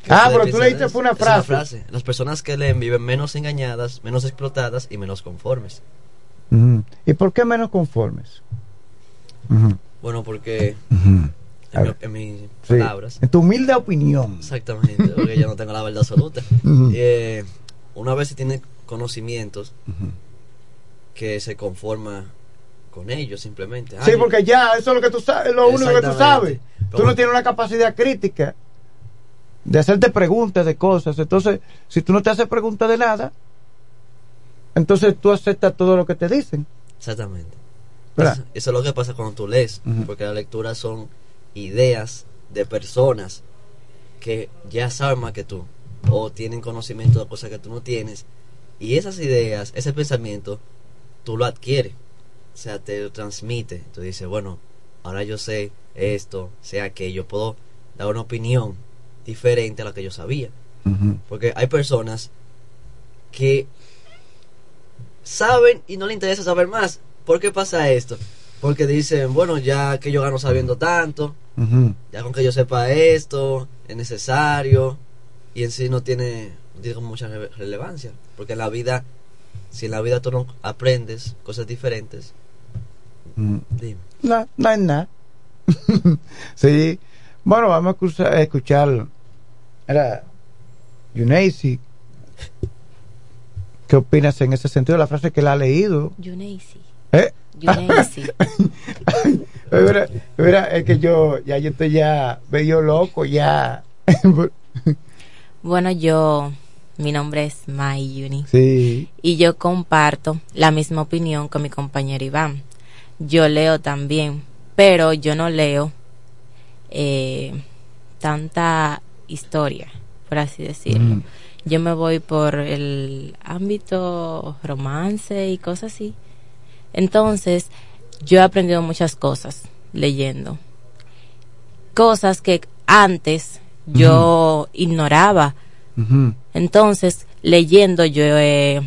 ¿Qué Ah, pero tú leíste fue una esto? Es frase. Las personas que leen viven menos engañadas, menos explotadas y menos conformes. ¿Y por qué menos conformes? Bueno, porque en, mi, ver. en mis Sí. palabras, En tu humilde opinión. exactamente, porque yo no tengo la verdad absoluta. Eh, una vez se tiene conocimientos que se conforma con ellos simplemente. Sí, Ah, yo- porque ya eso es lo que tú sabes, es lo único que tú sabes. Tú no tienes una capacidad crítica de hacerte preguntas de cosas. Entonces, si tú no te haces preguntas de nada, entonces tú aceptas todo lo que te dicen. Exactamente. Eso, eso es lo que pasa cuando tú lees, porque la lectura son ideas de personas que ya saben más que tú o tienen conocimiento de cosas que tú no tienes y esas ideas, ese pensamiento, tú lo adquieres, o sea, te lo transmite. Tú dices, bueno, ahora yo sé esto, sé aquello, puedo dar una opinión diferente a la que yo sabía. Porque hay personas que saben y no les interesa saber más. ¿Por qué pasa esto? Porque dicen, bueno, ya que yo gano sabiendo tanto, ya con que yo sepa esto, es necesario, y en sí no tiene, no tiene como mucha rele- relevancia. Porque en la vida, si en la vida tú no aprendes cosas diferentes, Mm. dime. No, no es nada. [laughs] sí. Bueno, vamos a escuchar, a escuchar era Yuneisi. ¿Qué opinas en ese sentido? La frase que la ha leído. Yuneisi. ¿Eh? [laughs] Mira, mira, es que yo ya yo estoy ya medio loco ya. [laughs] Bueno, yo, mi nombre es Mai Yuni. sí. Y yo comparto la misma opinión con mi compañero Iván. Yo leo también, pero yo no leo eh, tanta historia, por así decirlo. Mm. yo me voy por el ámbito romance y cosas así. Entonces, yo he aprendido muchas cosas leyendo. Cosas que antes yo ignoraba. Entonces, leyendo yo he,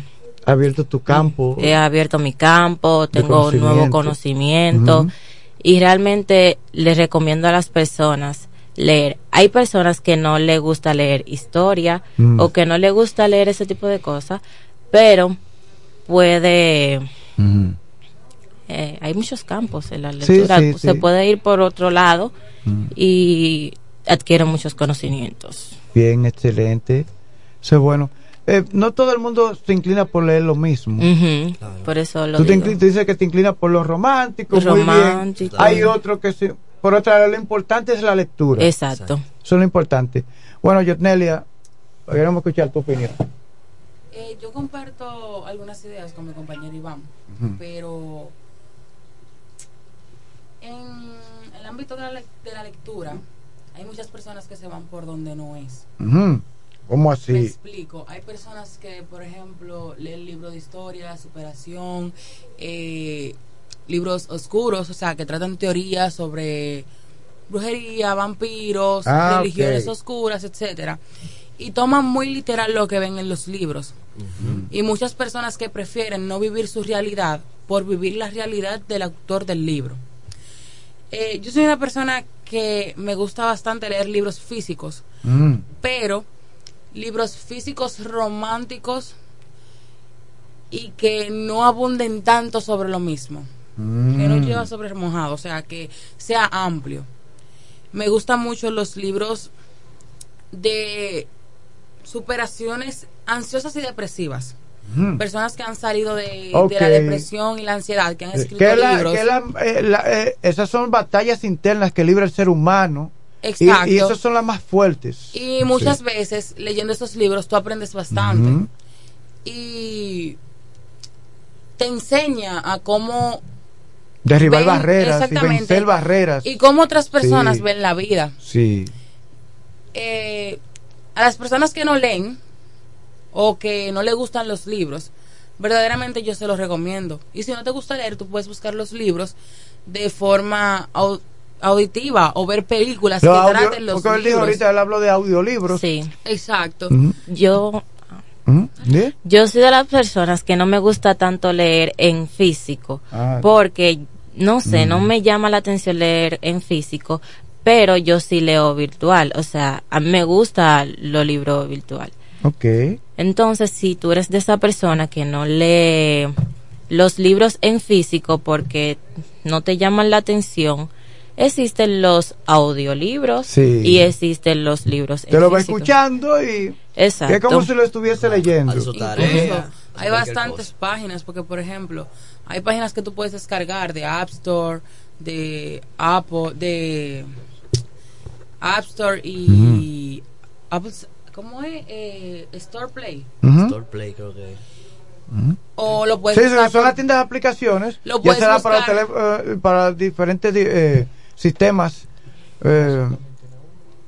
Abierto tu campo. he abierto mi campo, tengo un nuevo conocimiento. y realmente les recomiendo a las personas leer. Hay personas que no les gusta leer historia Mm. o que no les gusta leer ese tipo de cosas, pero puede... eh, hay muchos campos en la lectura. sí, Se sí. puede ir por otro lado Mm. y adquiere muchos conocimientos. Bien, excelente. Eso es bueno. Eh, no todo el mundo se inclina por leer lo mismo. Por eso lo Tú, te digo. dices que te inclinas por lo romántico, muy bien. Hay otro que se, por otra lado, lo importante es la lectura. Exacto. Eso es lo importante. Bueno, Yotnelia, queremos escuchar tu opinión. Eh, yo comparto algunas ideas con mi compañero Iván, pero en el ámbito de la, lec- de la lectura hay muchas personas que se van por donde no es. ¿Cómo Me así? explico. Hay personas que, por ejemplo, leen libros de historia, superación, eh, libros oscuros, o sea, que tratan teorías sobre brujería, vampiros, Ah, religiones oscuras, etcétera, y toman muy literal lo que ven en los libros. Y muchas personas que prefieren no vivir su realidad por vivir la realidad del autor del libro. Eh, yo soy una persona que me gusta bastante leer libros físicos, Mm. pero libros físicos románticos y que no abunden tanto sobre lo mismo, que no Mm. lleva sobre mojado, o sea, que sea amplio. Me gustan mucho los libros de superaciones ansiosas y depresivas. Mm. Personas que han salido de, la depresión y la ansiedad, que han escrito la- libros. que la- eh, la- eh, esas son batallas internas que libra el ser humano. Y- Exacto. Y, esas son las más fuertes. Y muchas Sí. veces leyendo estos libros tú aprendes bastante y te enseña a cómo Derribar ven- barreras y vencer barreras. y cómo otras personas Sí. ven la vida. Sí. Eh, a las personas que no leen o que no le gustan los libros, verdaderamente yo se los recomiendo. Y si no te gusta leer, tú puedes buscar los libros de forma au- auditiva o ver películas Los que audio- traten los porque él dijo libros. ahorita, él habló de audiolibros. Sí. Exacto. Yo. Yo soy de las personas que no me gusta tanto leer en físico, Ah. porque no sé, Mm. no me llama la atención leer en físico, pero yo sí leo virtual, o sea, a mí me gusta los libros virtual. Ok. Entonces, si tú eres de esa persona que no lee los libros en físico porque no te llaman la atención, existen los audiolibros Sí. y existen los libros Te en lo va escuchando y Exacto. es como si lo estuviese leyendo. Incluso hay bastantes páginas, porque por ejemplo, hay páginas que tú puedes descargar de App Store, de Apple, de App Store y Apple, ¿cómo es? Eh, Store Play. Store Play creo que O lo puedes Sí, buscar son por- las tiendas de aplicaciones. Lo ya puedes será para, buscar. tele- eh, para diferentes di- eh, sistemas. Eh,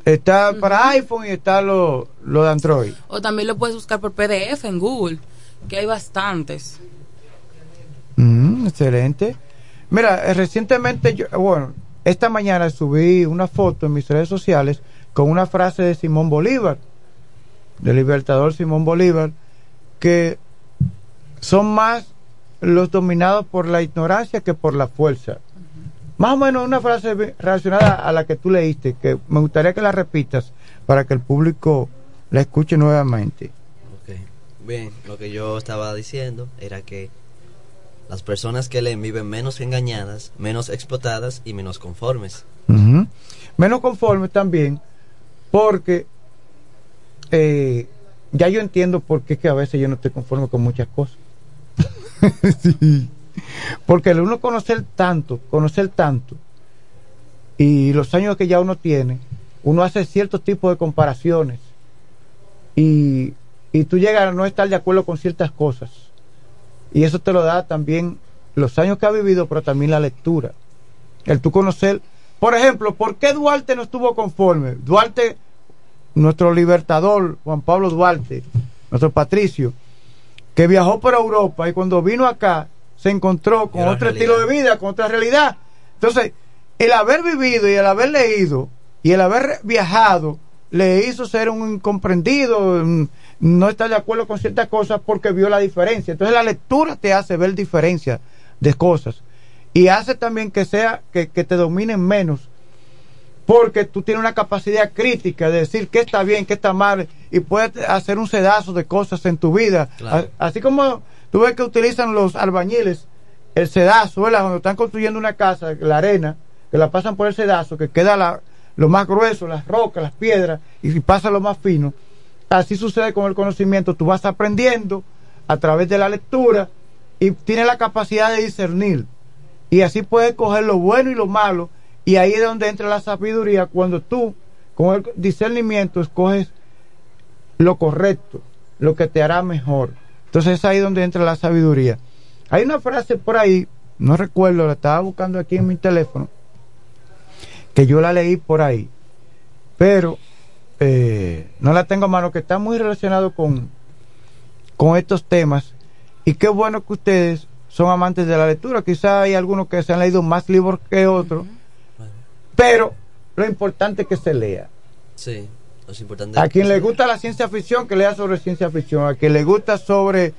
está para iPhone y está lo, lo de Android. O también lo puedes buscar por PDF en Google, que hay bastantes. Excelente. Mira, eh, recientemente, yo, bueno, esta mañana subí una foto en mis redes sociales con una frase de Simón Bolívar, del libertador Simón Bolívar, que son más los dominados por la ignorancia que por la fuerza. Más o menos una frase relacionada a la que tú leíste, que me gustaría que la repitas para que el público la escuche nuevamente. Ok. Bien, lo que yo estaba diciendo era que las personas que leen viven menos engañadas, menos explotadas y menos conformes. Menos conforme también, porque eh, ya yo entiendo por qué que a veces yo no estoy conforme con muchas cosas. [laughs] Sí. Porque el uno conocer tanto, conocer tanto, y los años que ya uno tiene, uno hace ciertos tipos de comparaciones, y, y tú llegas a no estar de acuerdo con ciertas cosas. Y eso te lo da también los años que ha vivido, pero también la lectura. El tú conocer, por ejemplo, ¿por qué Duarte no estuvo conforme? Duarte nuestro libertador Juan Pablo Duarte, nuestro patricio, que viajó por Europa y cuando vino acá se encontró con otro realidad. estilo de vida, con otra realidad. Entonces, el haber vivido y el haber leído y el haber viajado le hizo ser un incomprendido, no estar de acuerdo con ciertas cosas porque vio la diferencia. Entonces la lectura te hace ver diferencias de cosas y hace también que sea que, que te dominen menos porque tú tienes una capacidad crítica de decir qué está bien, qué está mal y puedes hacer un sedazo de cosas en tu vida. Claro. Así como tú ves que utilizan los albañiles el sedazo, ¿verdad? Cuando están construyendo una casa, la arena, que la pasan por el sedazo, que queda la- lo más grueso, las rocas, las piedras, y si pasa lo más fino. Así sucede con el conocimiento. Tú vas aprendiendo a través de la lectura y tienes la capacidad de discernir. Y así puedes coger lo bueno y lo malo. Y ahí es donde entra la sabiduría cuando tú, con el discernimiento, escoges lo correcto, lo que te hará mejor. Entonces es ahí donde entra la sabiduría. Hay una frase por ahí, no recuerdo, la estaba buscando aquí en mi teléfono, que yo la leí por ahí, pero eh, no la tengo a mano, que está muy relacionado con, con estos temas. Y qué bueno que ustedes son amantes de la lectura. Quizá hay algunos que se han leído más libros que otros, pero lo importante es que se lea. Sí, es importante. A quien le gusta la ciencia ficción, que lea sobre ciencia ficción. A quien le gusta sobre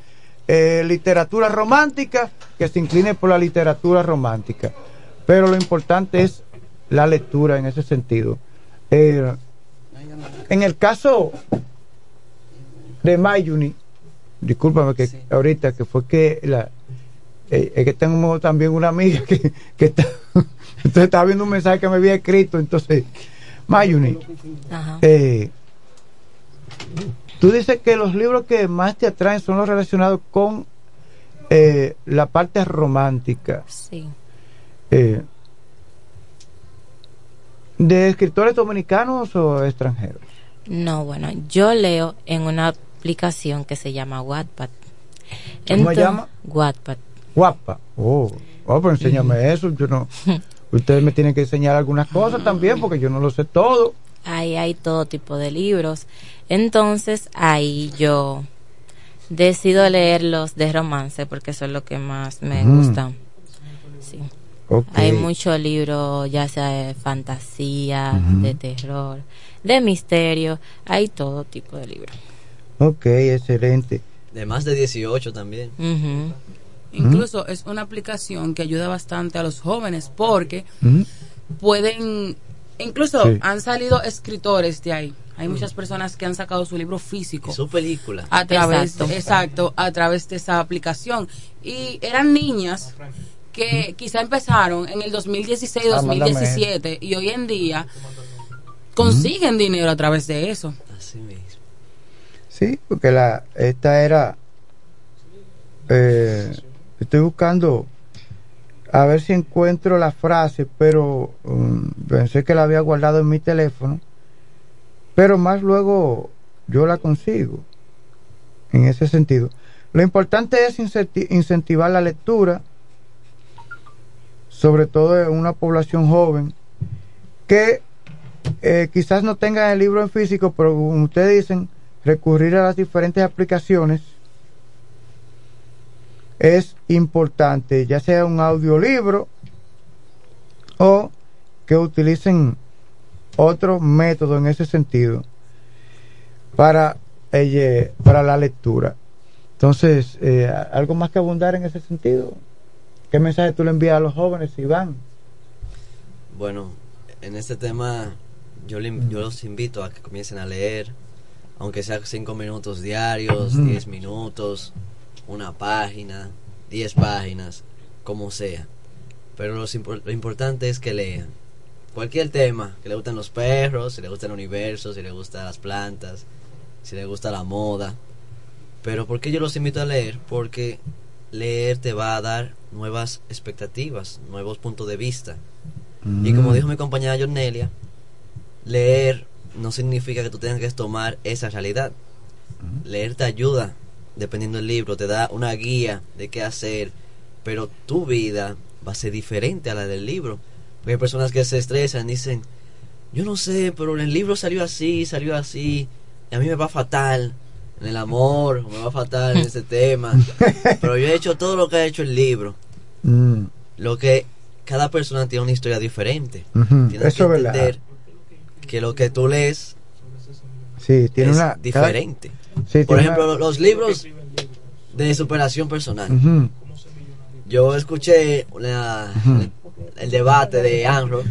eh, literatura romántica, que se incline por la literatura romántica. Pero lo importante es la lectura en ese sentido. Eh, en el caso de Mayuni, discúlpame que ahorita que fue que la eh, es que tengo también una amiga que, que está entonces estaba viendo un mensaje que me había escrito entonces Mayuni eh, tú dices que los libros que más te atraen son los relacionados con eh, la parte romántica Sí. eh, de escritores dominicanos o extranjeros No, bueno, yo leo en una aplicación que se llama Wattpad. ¿Cómo se llama? Wattpad. guapa oh, oh pero enséñame eso yo no [laughs] ustedes me tienen que enseñar algunas cosas también porque yo no lo sé todo Ahí hay todo tipo de libros. Entonces, ahí yo decido leer los de romance porque son los que más me Mm. gustan. Sí. Ok. Hay muchos libros, ya sea de fantasía, de terror, de misterio. Hay todo tipo de libros. ok excelente De más de 18 también. Ujú. Incluso es una aplicación que ayuda bastante a los jóvenes porque pueden, incluso Sí. han salido escritores de ahí. Hay muchas personas que han sacado su libro físico. Su película. a través Exacto. exacto a través de esa aplicación y eran niñas que quizá empezaron en el 2016 Ah, mándame 2017 y hoy en día consiguen dinero a través de eso Así mismo. Sí, porque la esta era eh, estoy buscando a ver si encuentro la frase, pero um, pensé que la había guardado en mi teléfono, pero más luego yo la consigo en ese sentido. Lo importante es incenti- incentivar la lectura, sobre todo en una población joven que eh, quizás no tengan el libro en físico, pero como ustedes dicen, recurrir a las diferentes aplicaciones es importante, ya sea un audiolibro o que utilicen otro método en ese sentido para, eh, para la lectura. Entonces, eh, ¿algo más que abundar en ese sentido? ¿Qué mensaje tú le envías a los jóvenes, Iván? Bueno, en este tema yo, le- yo los invito a que comiencen a leer, aunque sea cinco minutos diarios, Ujú. 10 minutos, una página, 10 páginas, como sea. Pero impor- lo importante es que lean. Cualquier tema, que le gustan los perros, si le gusta el universo, si le gustan las plantas, si le gusta la moda. Pero ¿por qué yo los invito a leer? Porque leer te va a dar nuevas expectativas, nuevos puntos de vista. Y como dijo mi compañera Jornelia, leer no significa que tú tengas que tomar esa realidad. Leer te ayuda, dependiendo del libro, te da una guía de qué hacer, pero tu vida va a ser diferente a la del libro. Porque hay personas que se estresan dicen, yo no sé, pero el libro salió así, salió así, y a mí me va fatal en el amor, me va fatal en ese tema, [laughs] pero yo he hecho todo lo que ha hecho el libro, Mm, lo que cada persona tiene una historia diferente, tienes eso que es verdad. entender que lo que tú lees Sí, tiene es una. diferente. Sí, Por tiene ejemplo, una- los libros de superación personal. Yo escuché una- el debate de Anro,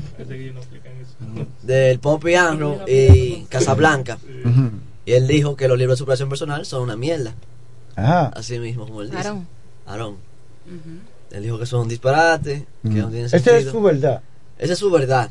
del Poppy Anro y Casablanca. Y él dijo que los libros de superación personal son una mierda. Ajá. Así mismo como él dice. Aarón. Aarón. Él dijo que son un disparate, que no tienen Esa es su verdad. Esa es su verdad.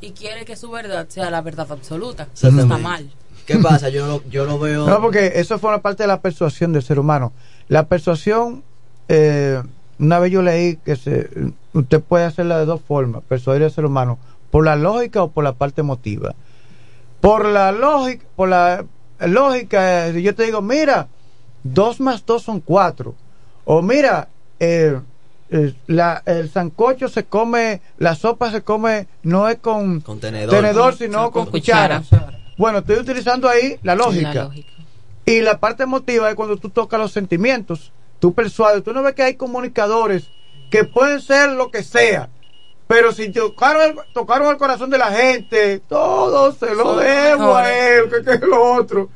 Y quiere que su verdad sea la verdad absoluta. Exactamente. Está mal. ¿Qué pasa? Yo lo, yo lo veo... No, porque eso fue una parte de la persuasión del ser humano. La persuasión, eh, una vez yo leí que se, usted puede hacerla de dos formas, persuadir al ser humano, por la lógica o por la parte emotiva. Por la lógica, por la lógica, eh, si yo te digo, mira, dos más dos son cuatro. O mira, eh, la, el sancocho se come, la sopa se come, no es con, Con tenedor. sino con, Con cuchara. Bueno, estoy utilizando ahí la lógica. La lógica. Y la parte emotiva es cuando tú tocas los sentimientos, tú persuades, tú no ves que hay comunicadores que pueden ser lo que sea, pero si tocaron el, tocaron el corazón de la gente, todo se lo Son debo a él, que, que es lo otro.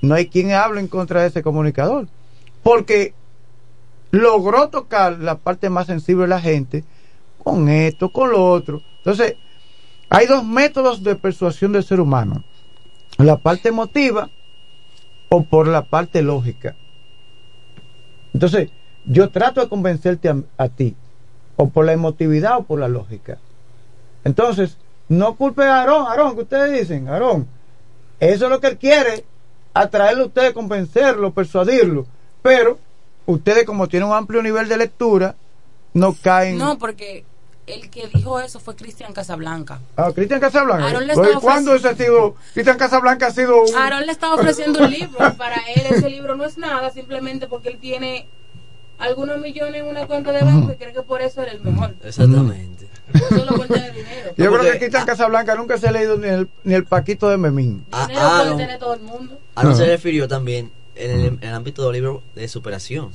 No hay quien hable en contra de ese comunicador, porque logró tocar la parte más sensible de la gente con esto, con lo otro. Entonces, hay dos métodos de persuasión del ser humano. La parte emotiva o por la parte lógica. Entonces, yo trato de convencerte a, ti, o por la emotividad o por la lógica. Entonces, no culpe a Aarón, Aarón, que ustedes dicen, Aarón, eso es lo que él quiere, atraerlo a ustedes, convencerlo, persuadirlo. Pero, ustedes como tienen un amplio nivel de lectura, no caen... No, porque el que dijo eso fue Cristian Casablanca. Ah, Cristian Casablanca. Oye, ¿Cuándo ese ha sido? Cristian Casablanca ha sido un... Aaron le estaba ofreciendo un libro. [laughs] Para él ese libro no es nada, simplemente porque él tiene algunos millones en una cuenta de banco y cree que por eso era el mejor. Exactamente. Solo por tener dinero. Yo No, creo que Cristian Casablanca nunca se ha leído ni el, ni el Paquito de Memín. A- todo el mundo. Aaron se refirió también en el, en el ámbito del libro de superación.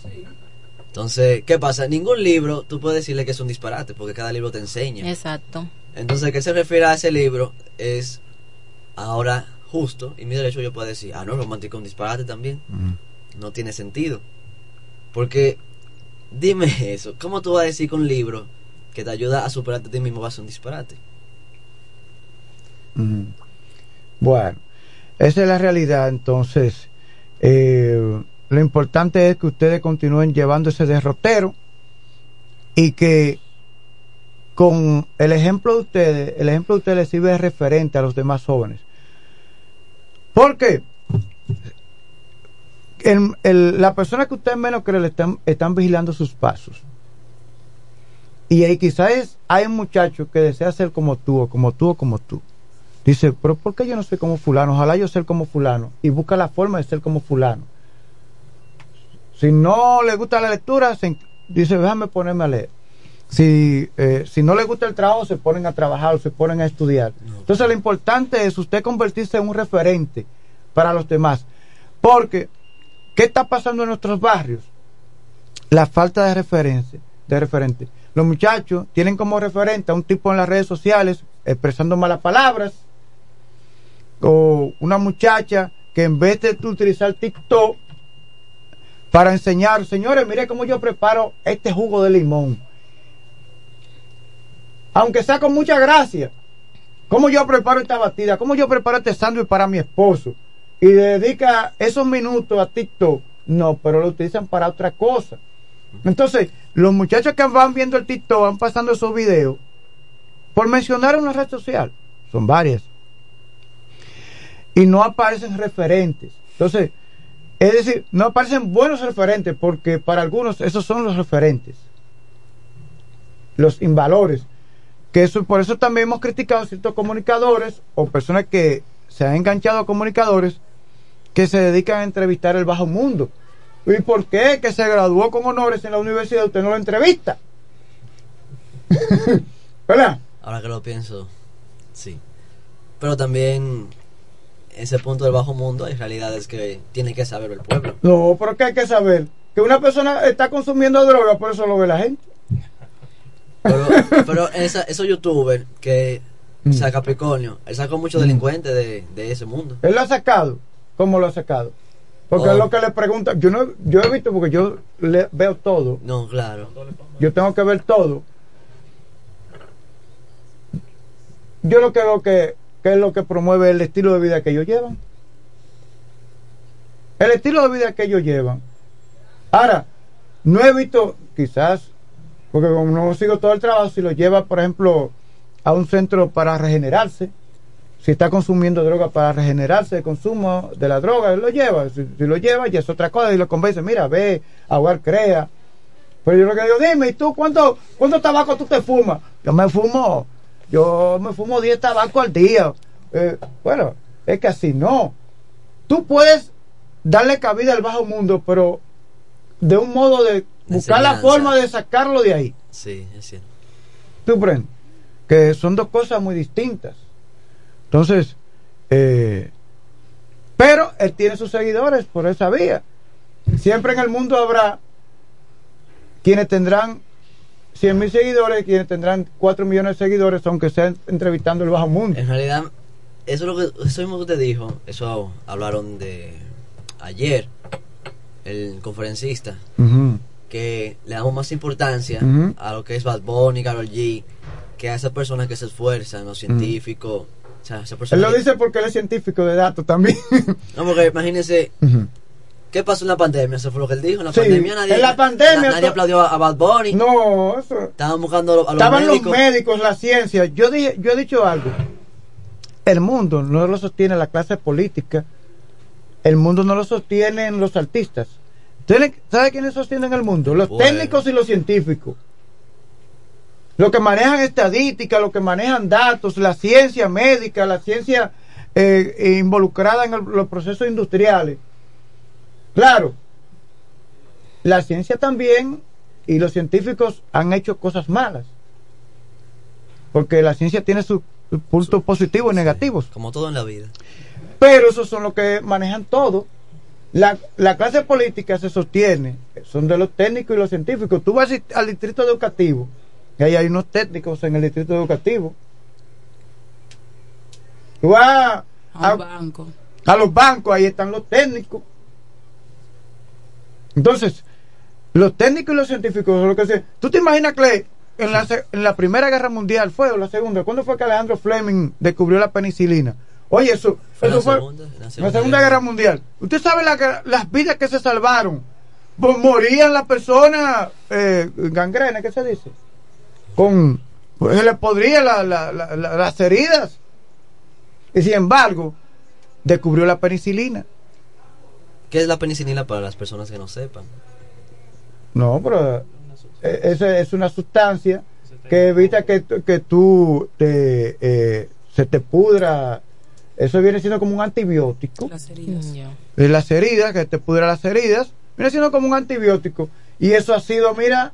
Entonces, ¿qué pasa? Ningún libro tú puedes decirle que es un disparate, porque cada libro te enseña. Exacto. Entonces, ¿qué se refiere a ese libro? Es ahora justo, y mi derecho yo puedo decir, ah, no, romántico es un disparate también. No tiene sentido. Porque, dime eso, ¿cómo tú vas a decir que un libro que te ayuda a superarte a ti mismo va a ser un disparate? Bueno, esa es la realidad. Entonces, eh, lo importante es que ustedes continúen llevando ese derrotero y que con el ejemplo de ustedes, el ejemplo de ustedes sirve de referente a los demás jóvenes. Porque el, el- la persona que ustedes menos creen le están, están vigilando sus pasos. Y ahí quizás hay un muchacho que desea ser como tú, o como tú, o como tú. Dice, pero ¿por qué yo no soy como fulano? Ojalá yo ser como fulano. Y busca la forma de ser como fulano. Si no le gusta la lectura, se- dice, déjame ponerme a leer. Si, eh, si no le gusta el trabajo, se ponen a trabajar o se ponen a estudiar. Entonces lo importante es usted convertirse en un referente para los demás. Porque, ¿qué está pasando en nuestros barrios? La falta de referencia, de referente. Los muchachos tienen como referente a un tipo en las redes sociales expresando malas palabras, o una muchacha que en vez de utilizar TikTok para enseñar, señores, mire cómo yo preparo este jugo de limón. Aunque sea con mucha gracia. Cómo yo preparo esta batida, cómo yo preparo este sándwich para mi esposo. Y dedica esos minutos a TikTok. No, pero lo utilizan para otra cosa. Entonces, los muchachos que van viendo el TikTok, van pasando esos videos, por mencionar una red social, son varias, y no aparecen referentes. Entonces, es decir, no aparecen buenos referentes, porque para algunos esos son los referentes, los invalores. Que eso, por eso también hemos criticado ciertos comunicadores o personas que se han enganchado a comunicadores que se dedican a entrevistar el bajo mundo. ¿Y por qué? Que se graduó con honores en la universidad, usted no lo entrevista. [laughs] ¿Verdad? Ahora que lo pienso, Sí. Pero también ese punto del bajo mundo hay realidades que tiene que saber el pueblo. No, pero que hay que saber que una persona está consumiendo droga, por eso lo ve la gente. Pero, [laughs] pero esa- esos youtubers que saca Capricornio, él sacó muchos delincuentes de, de ese mundo. Él lo ha sacado. ¿Cómo lo ha sacado? Porque Oh. es lo que le pregunta. Yo no, yo he visto porque yo le veo todo. No, claro. Yo tengo que ver todo. Yo lo que veo que, que es lo que promueve el estilo de vida que ellos llevan. El estilo de vida que ellos llevan. Ahora, no he visto, quizás, porque como no sigo todo el trabajo, si lo lleva, por ejemplo, a un centro para regenerarse, si está consumiendo droga para regenerarse de consumo de la droga, él lo lleva. Si, lo lleva, ya es otra cosa y lo convence, mira, ve, a jugar crea. Pero yo lo que digo, dime, ¿y tú cuánto, cuánto tabaco tú te fumas? Yo me fumo, yo me fumo 10 tabacos al día. Eh, bueno, es que así no. Tú puedes darle cabida al bajo mundo, pero de un modo de buscar la forma de sacarlo de ahí. Sí, es cierto. ¿Tú prendes? Que son dos cosas muy distintas. Entonces, eh, pero él tiene sus seguidores por esa vía. Siempre en el mundo habrá quienes tendrán 100 mil seguidores, quienes tendrán 4 millones de seguidores, aunque sean entrevistando el bajo mundo. En realidad, eso es lo que eso mismo que usted dijo, eso hablaron de ayer el conferencista que le damos más importancia a lo que es Bad Bunny, Karol G, que a esas personas que se esfuerzan, los científicos, o sea, esas Él lo que- dice porque él es científico de datos también. No, porque imagínese, Ujú. ¿Qué pasó en la pandemia? Eso fue lo que él dijo, en la Sí, pandemia nadie, en la pandemia na- nadie aplaudió a, a Bad Bunny. No, eso... Estaban buscando a, lo- a los Estaban médicos. los médicos, la ciencia. Yo, dije, yo he dicho algo. El mundo no lo sostiene la clase política. El mundo no lo sostienen los artistas. ¿Tienen- ¿Sabe quiénes sostienen el mundo? Los Bueno. técnicos y los científicos. Los que manejan estadística, los que manejan datos, la ciencia médica, la ciencia eh, involucrada en el- los procesos industriales. Claro, la ciencia también y los científicos han hecho cosas malas. Porque la ciencia tiene sus puntos positivos y negativos. Como todo en la vida. Pero esos son los que manejan todo. La, la clase política se sostiene, son de los técnicos y los científicos. Tú vas al distrito educativo, y ahí hay unos técnicos en el distrito educativo. Tú vas A un banco. a los bancos, ahí están los técnicos. Entonces, los técnicos y los científicos son lo que se... ¿Tú te imaginas que en la, en la Primera Guerra Mundial fue o la Segunda? ¿Cuándo fue que Alejandro Fleming descubrió la penicilina? Oye, eso, Fue eso la fue segunda, la segunda guerra. Guerra Mundial. ¿Usted sabe la las vidas que se salvaron? Pues morían las personas, eh, gangrena, ¿qué se dice? Con, pues se le podrían la- la- la- la- las heridas. Y sin embargo, descubrió la penicilina. ¿Qué es la penicilina para las personas que no sepan? No, pero eh, esa es una sustancia que evita que, tú- que tú te, eh, se te pudra. Eso viene siendo como un antibiótico. Las heridas. De las heridas, que te pudra las heridas, viene siendo como un antibiótico. Y eso ha sido, mira,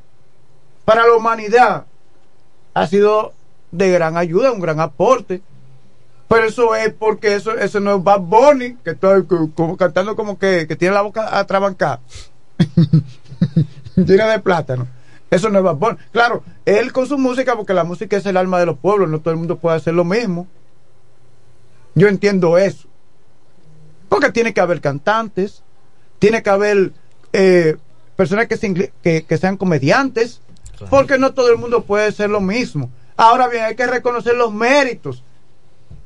para la humanidad, ha sido de gran ayuda, un gran aporte. Pero eso es porque eso, eso no es Bad Bunny, que está co- como cantando como que, que tiene la boca atrabancada, [laughs] llena de plátano. Eso no es Bad Bunny. Claro, él con su música, porque la música es el alma de los pueblos, no todo el mundo puede hacer lo mismo. Yo entiendo eso. Porque tiene que haber cantantes, tiene que haber eh, personas que, se que, que sean comediantes, porque no todo el mundo puede ser lo mismo. Ahora bien, hay que reconocer los méritos.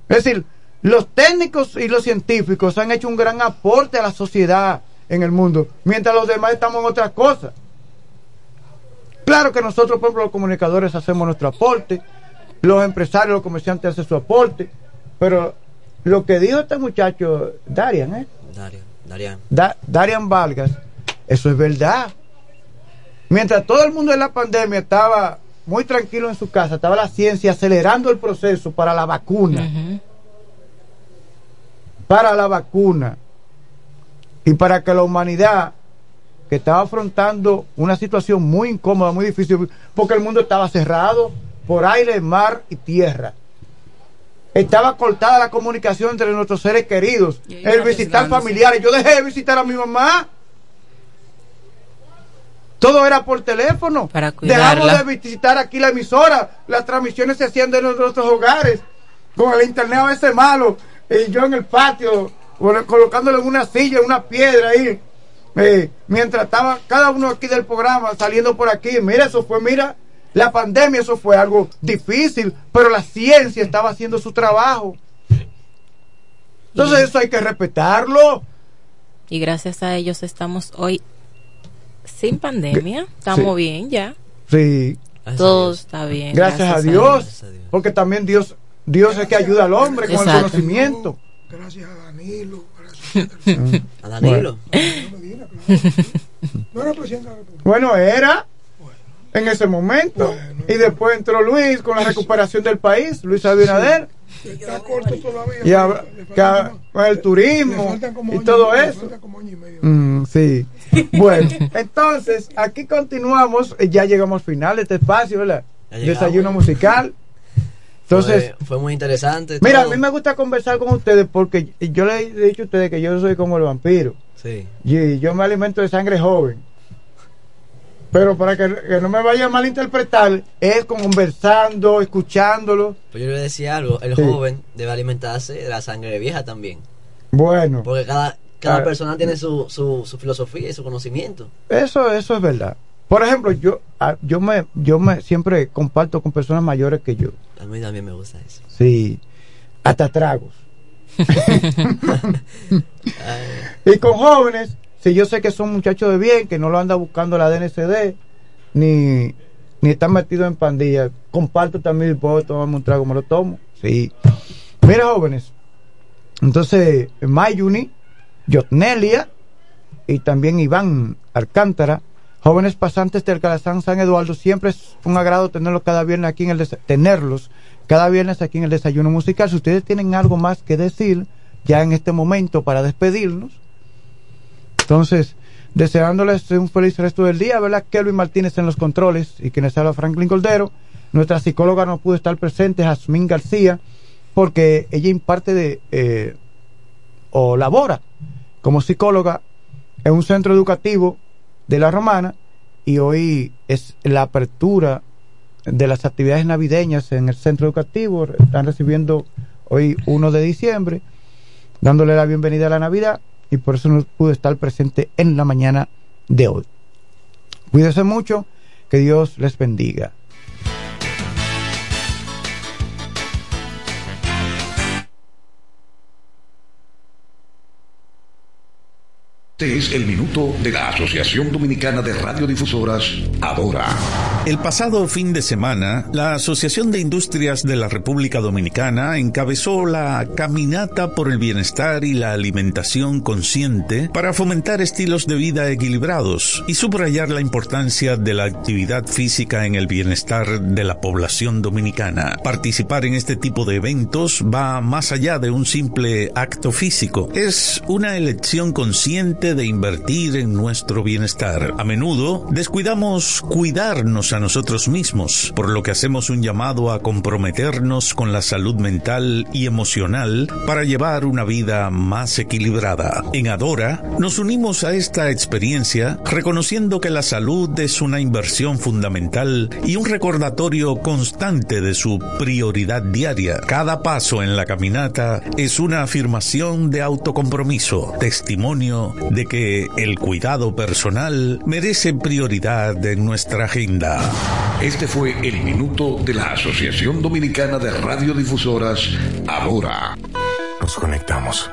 Es decir, los técnicos y los científicos han hecho un gran aporte a la sociedad en el mundo, mientras los demás estamos en otras cosas. Claro que nosotros, por ejemplo, los comunicadores hacemos nuestro aporte, los empresarios, los comerciantes hacen su aporte, pero lo que dijo este muchacho, Darian, ¿eh? Daria, Darian. Da- Darian Vargas, eso es verdad. Mientras todo el mundo en la pandemia estaba muy tranquilo en su casa, estaba la ciencia acelerando el proceso para la vacuna. Para la vacuna. Y para que la humanidad, que estaba afrontando una situación muy incómoda, muy difícil, porque el mundo estaba cerrado por aire, mar y tierra. estaba cortada la comunicación entre nuestros seres queridos, el visitar familiares. Yo dejé de visitar a mi mamá. Todo era por teléfono. Dejamos cuidarla. de visitar aquí la emisora. Las transmisiones se hacían de nuestros hogares. Con el internet a veces malo. Y yo en el patio, colo- colocándole en una silla, en una piedra ahí. Eh, mientras estaba cada uno aquí del programa saliendo por aquí. Mira, eso fue, mira, la pandemia, eso fue algo difícil. Pero la ciencia estaba haciendo su trabajo. Entonces eso hay que respetarlo. Y gracias a ellos estamos hoy sin pandemia. Estamos Sí. bien ya. Sí. Todo está bien. Gracias, a Dios. Porque también Dios, Dios es que ayuda al hombre con el conocimiento. Gracias a Danilo. [laughs] [laughs] A Danilo. No era presidente de la República. Bueno, era en ese momento. y después entró Luis con la recuperación del país, Luis Abinader. Está corto todavía. Y que a- el turismo y todo eso. Mm, sí. [laughs] Bueno, entonces, aquí continuamos. eh, Ya llegamos al final de este espacio, ¿verdad? Desayuno musical. Entonces, fue, fue muy interesante. mira, a mí me gusta conversar con ustedes porque yo les he dicho a ustedes que yo soy como el vampiro. Sí. Y yo me alimento de sangre joven. Pero para que, que no me vaya a malinterpretar, es conversando, escuchándolo. Pues yo le decía algo, el Sí. joven debe alimentarse de la sangre vieja también. Bueno, Porque cada, cada Ah. persona tiene su, su, su filosofía y su conocimiento. eso, eso es verdad. Por ejemplo, yo, ah, yo me, yo me siempre comparto con personas mayores que yo. A mí también me gusta eso. Sí, hasta tragos. [laughs] [laughs] y con jóvenes, si yo sé que son muchachos de bien, que no lo anda buscando la DNCD, ni, ni están metidos en pandillas, comparto también, puedo tomarme un trago, me lo tomo. Sí. Mira, jóvenes, entonces, Mayuni, Yotnelia y también Iván Alcántara, jóvenes pasantes del Calazán San Eduardo, siempre es un agrado tenerlos cada viernes aquí en el tenerlos cada viernes aquí en el desayuno musical. Si ustedes tienen algo más que decir ya en este momento para despedirnos, entonces deseándoles un feliz resto del día, ¿verdad? Kelvin Martínez en los controles y quienes habla Franklin Cordero. Nuestra psicóloga no pudo estar presente, Jazmín García, porque ella imparte de eh, o labora como psicóloga en un centro educativo de la Romana y hoy es la apertura de las actividades navideñas en el centro educativo. Están recibiendo hoy 1 de diciembre, dándole la bienvenida a la Navidad y por eso no pude estar presente en la mañana de hoy. Cuídense mucho, que Dios les bendiga. Este es el minuto de la Asociación Dominicana de Radiodifusoras, Adora. El pasado fin de semana, la Asociación de Industrias de la República Dominicana encabezó la Caminata por el Bienestar y la Alimentación Consciente para fomentar estilos de vida equilibrados y subrayar la importancia de la actividad física en el bienestar de la población dominicana. Participar en este tipo de eventos va más allá de un simple acto físico. Es una elección consciente de invertir en nuestro bienestar. A menudo descuidamos cuidarnos a nosotros mismos, por lo que hacemos un llamado a comprometernos con la salud mental y emocional para llevar una vida más equilibrada. En Adora nos unimos a esta experiencia reconociendo que la salud es una inversión fundamental y un recordatorio constante de su prioridad diaria. Cada paso en la caminata es una afirmación de autocompromiso, testimonio de que el cuidado personal merece prioridad en nuestra agenda. Este fue el minuto de la Asociación Dominicana de Radiodifusoras, Adora. Nos conectamos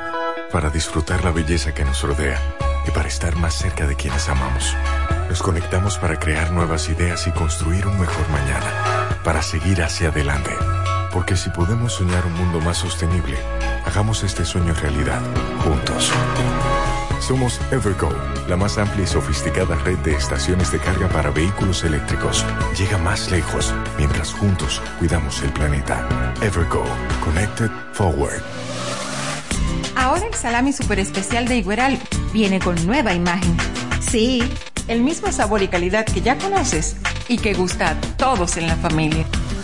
para disfrutar la belleza que nos rodea y para estar más cerca de quienes amamos. Nos conectamos para crear nuevas ideas y construir un mejor mañana, para seguir hacia adelante. Porque si podemos soñar un mundo más sostenible, hagamos este sueño realidad, juntos. Somos Evergo, la más amplia y sofisticada red de estaciones de carga para vehículos eléctricos. Llega más lejos mientras juntos cuidamos el planeta. Evergo, Connected Forward. Ahora el salami super especial de Igueral viene con nueva imagen. Sí, el mismo sabor y calidad que ya conoces y que gusta a todos en la familia.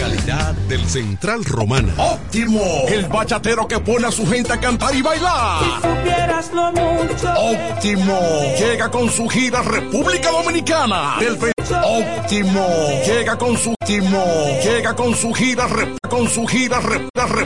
Calidad del Central Romana. Óptimo, el bachatero que pone a su gente a cantar y bailar. supieras lo mucho. Óptimo, llega con su gira República Dominicana. Del Óptimo, llega con su óptimo, llega con su gira rep- con su gira rep- rep-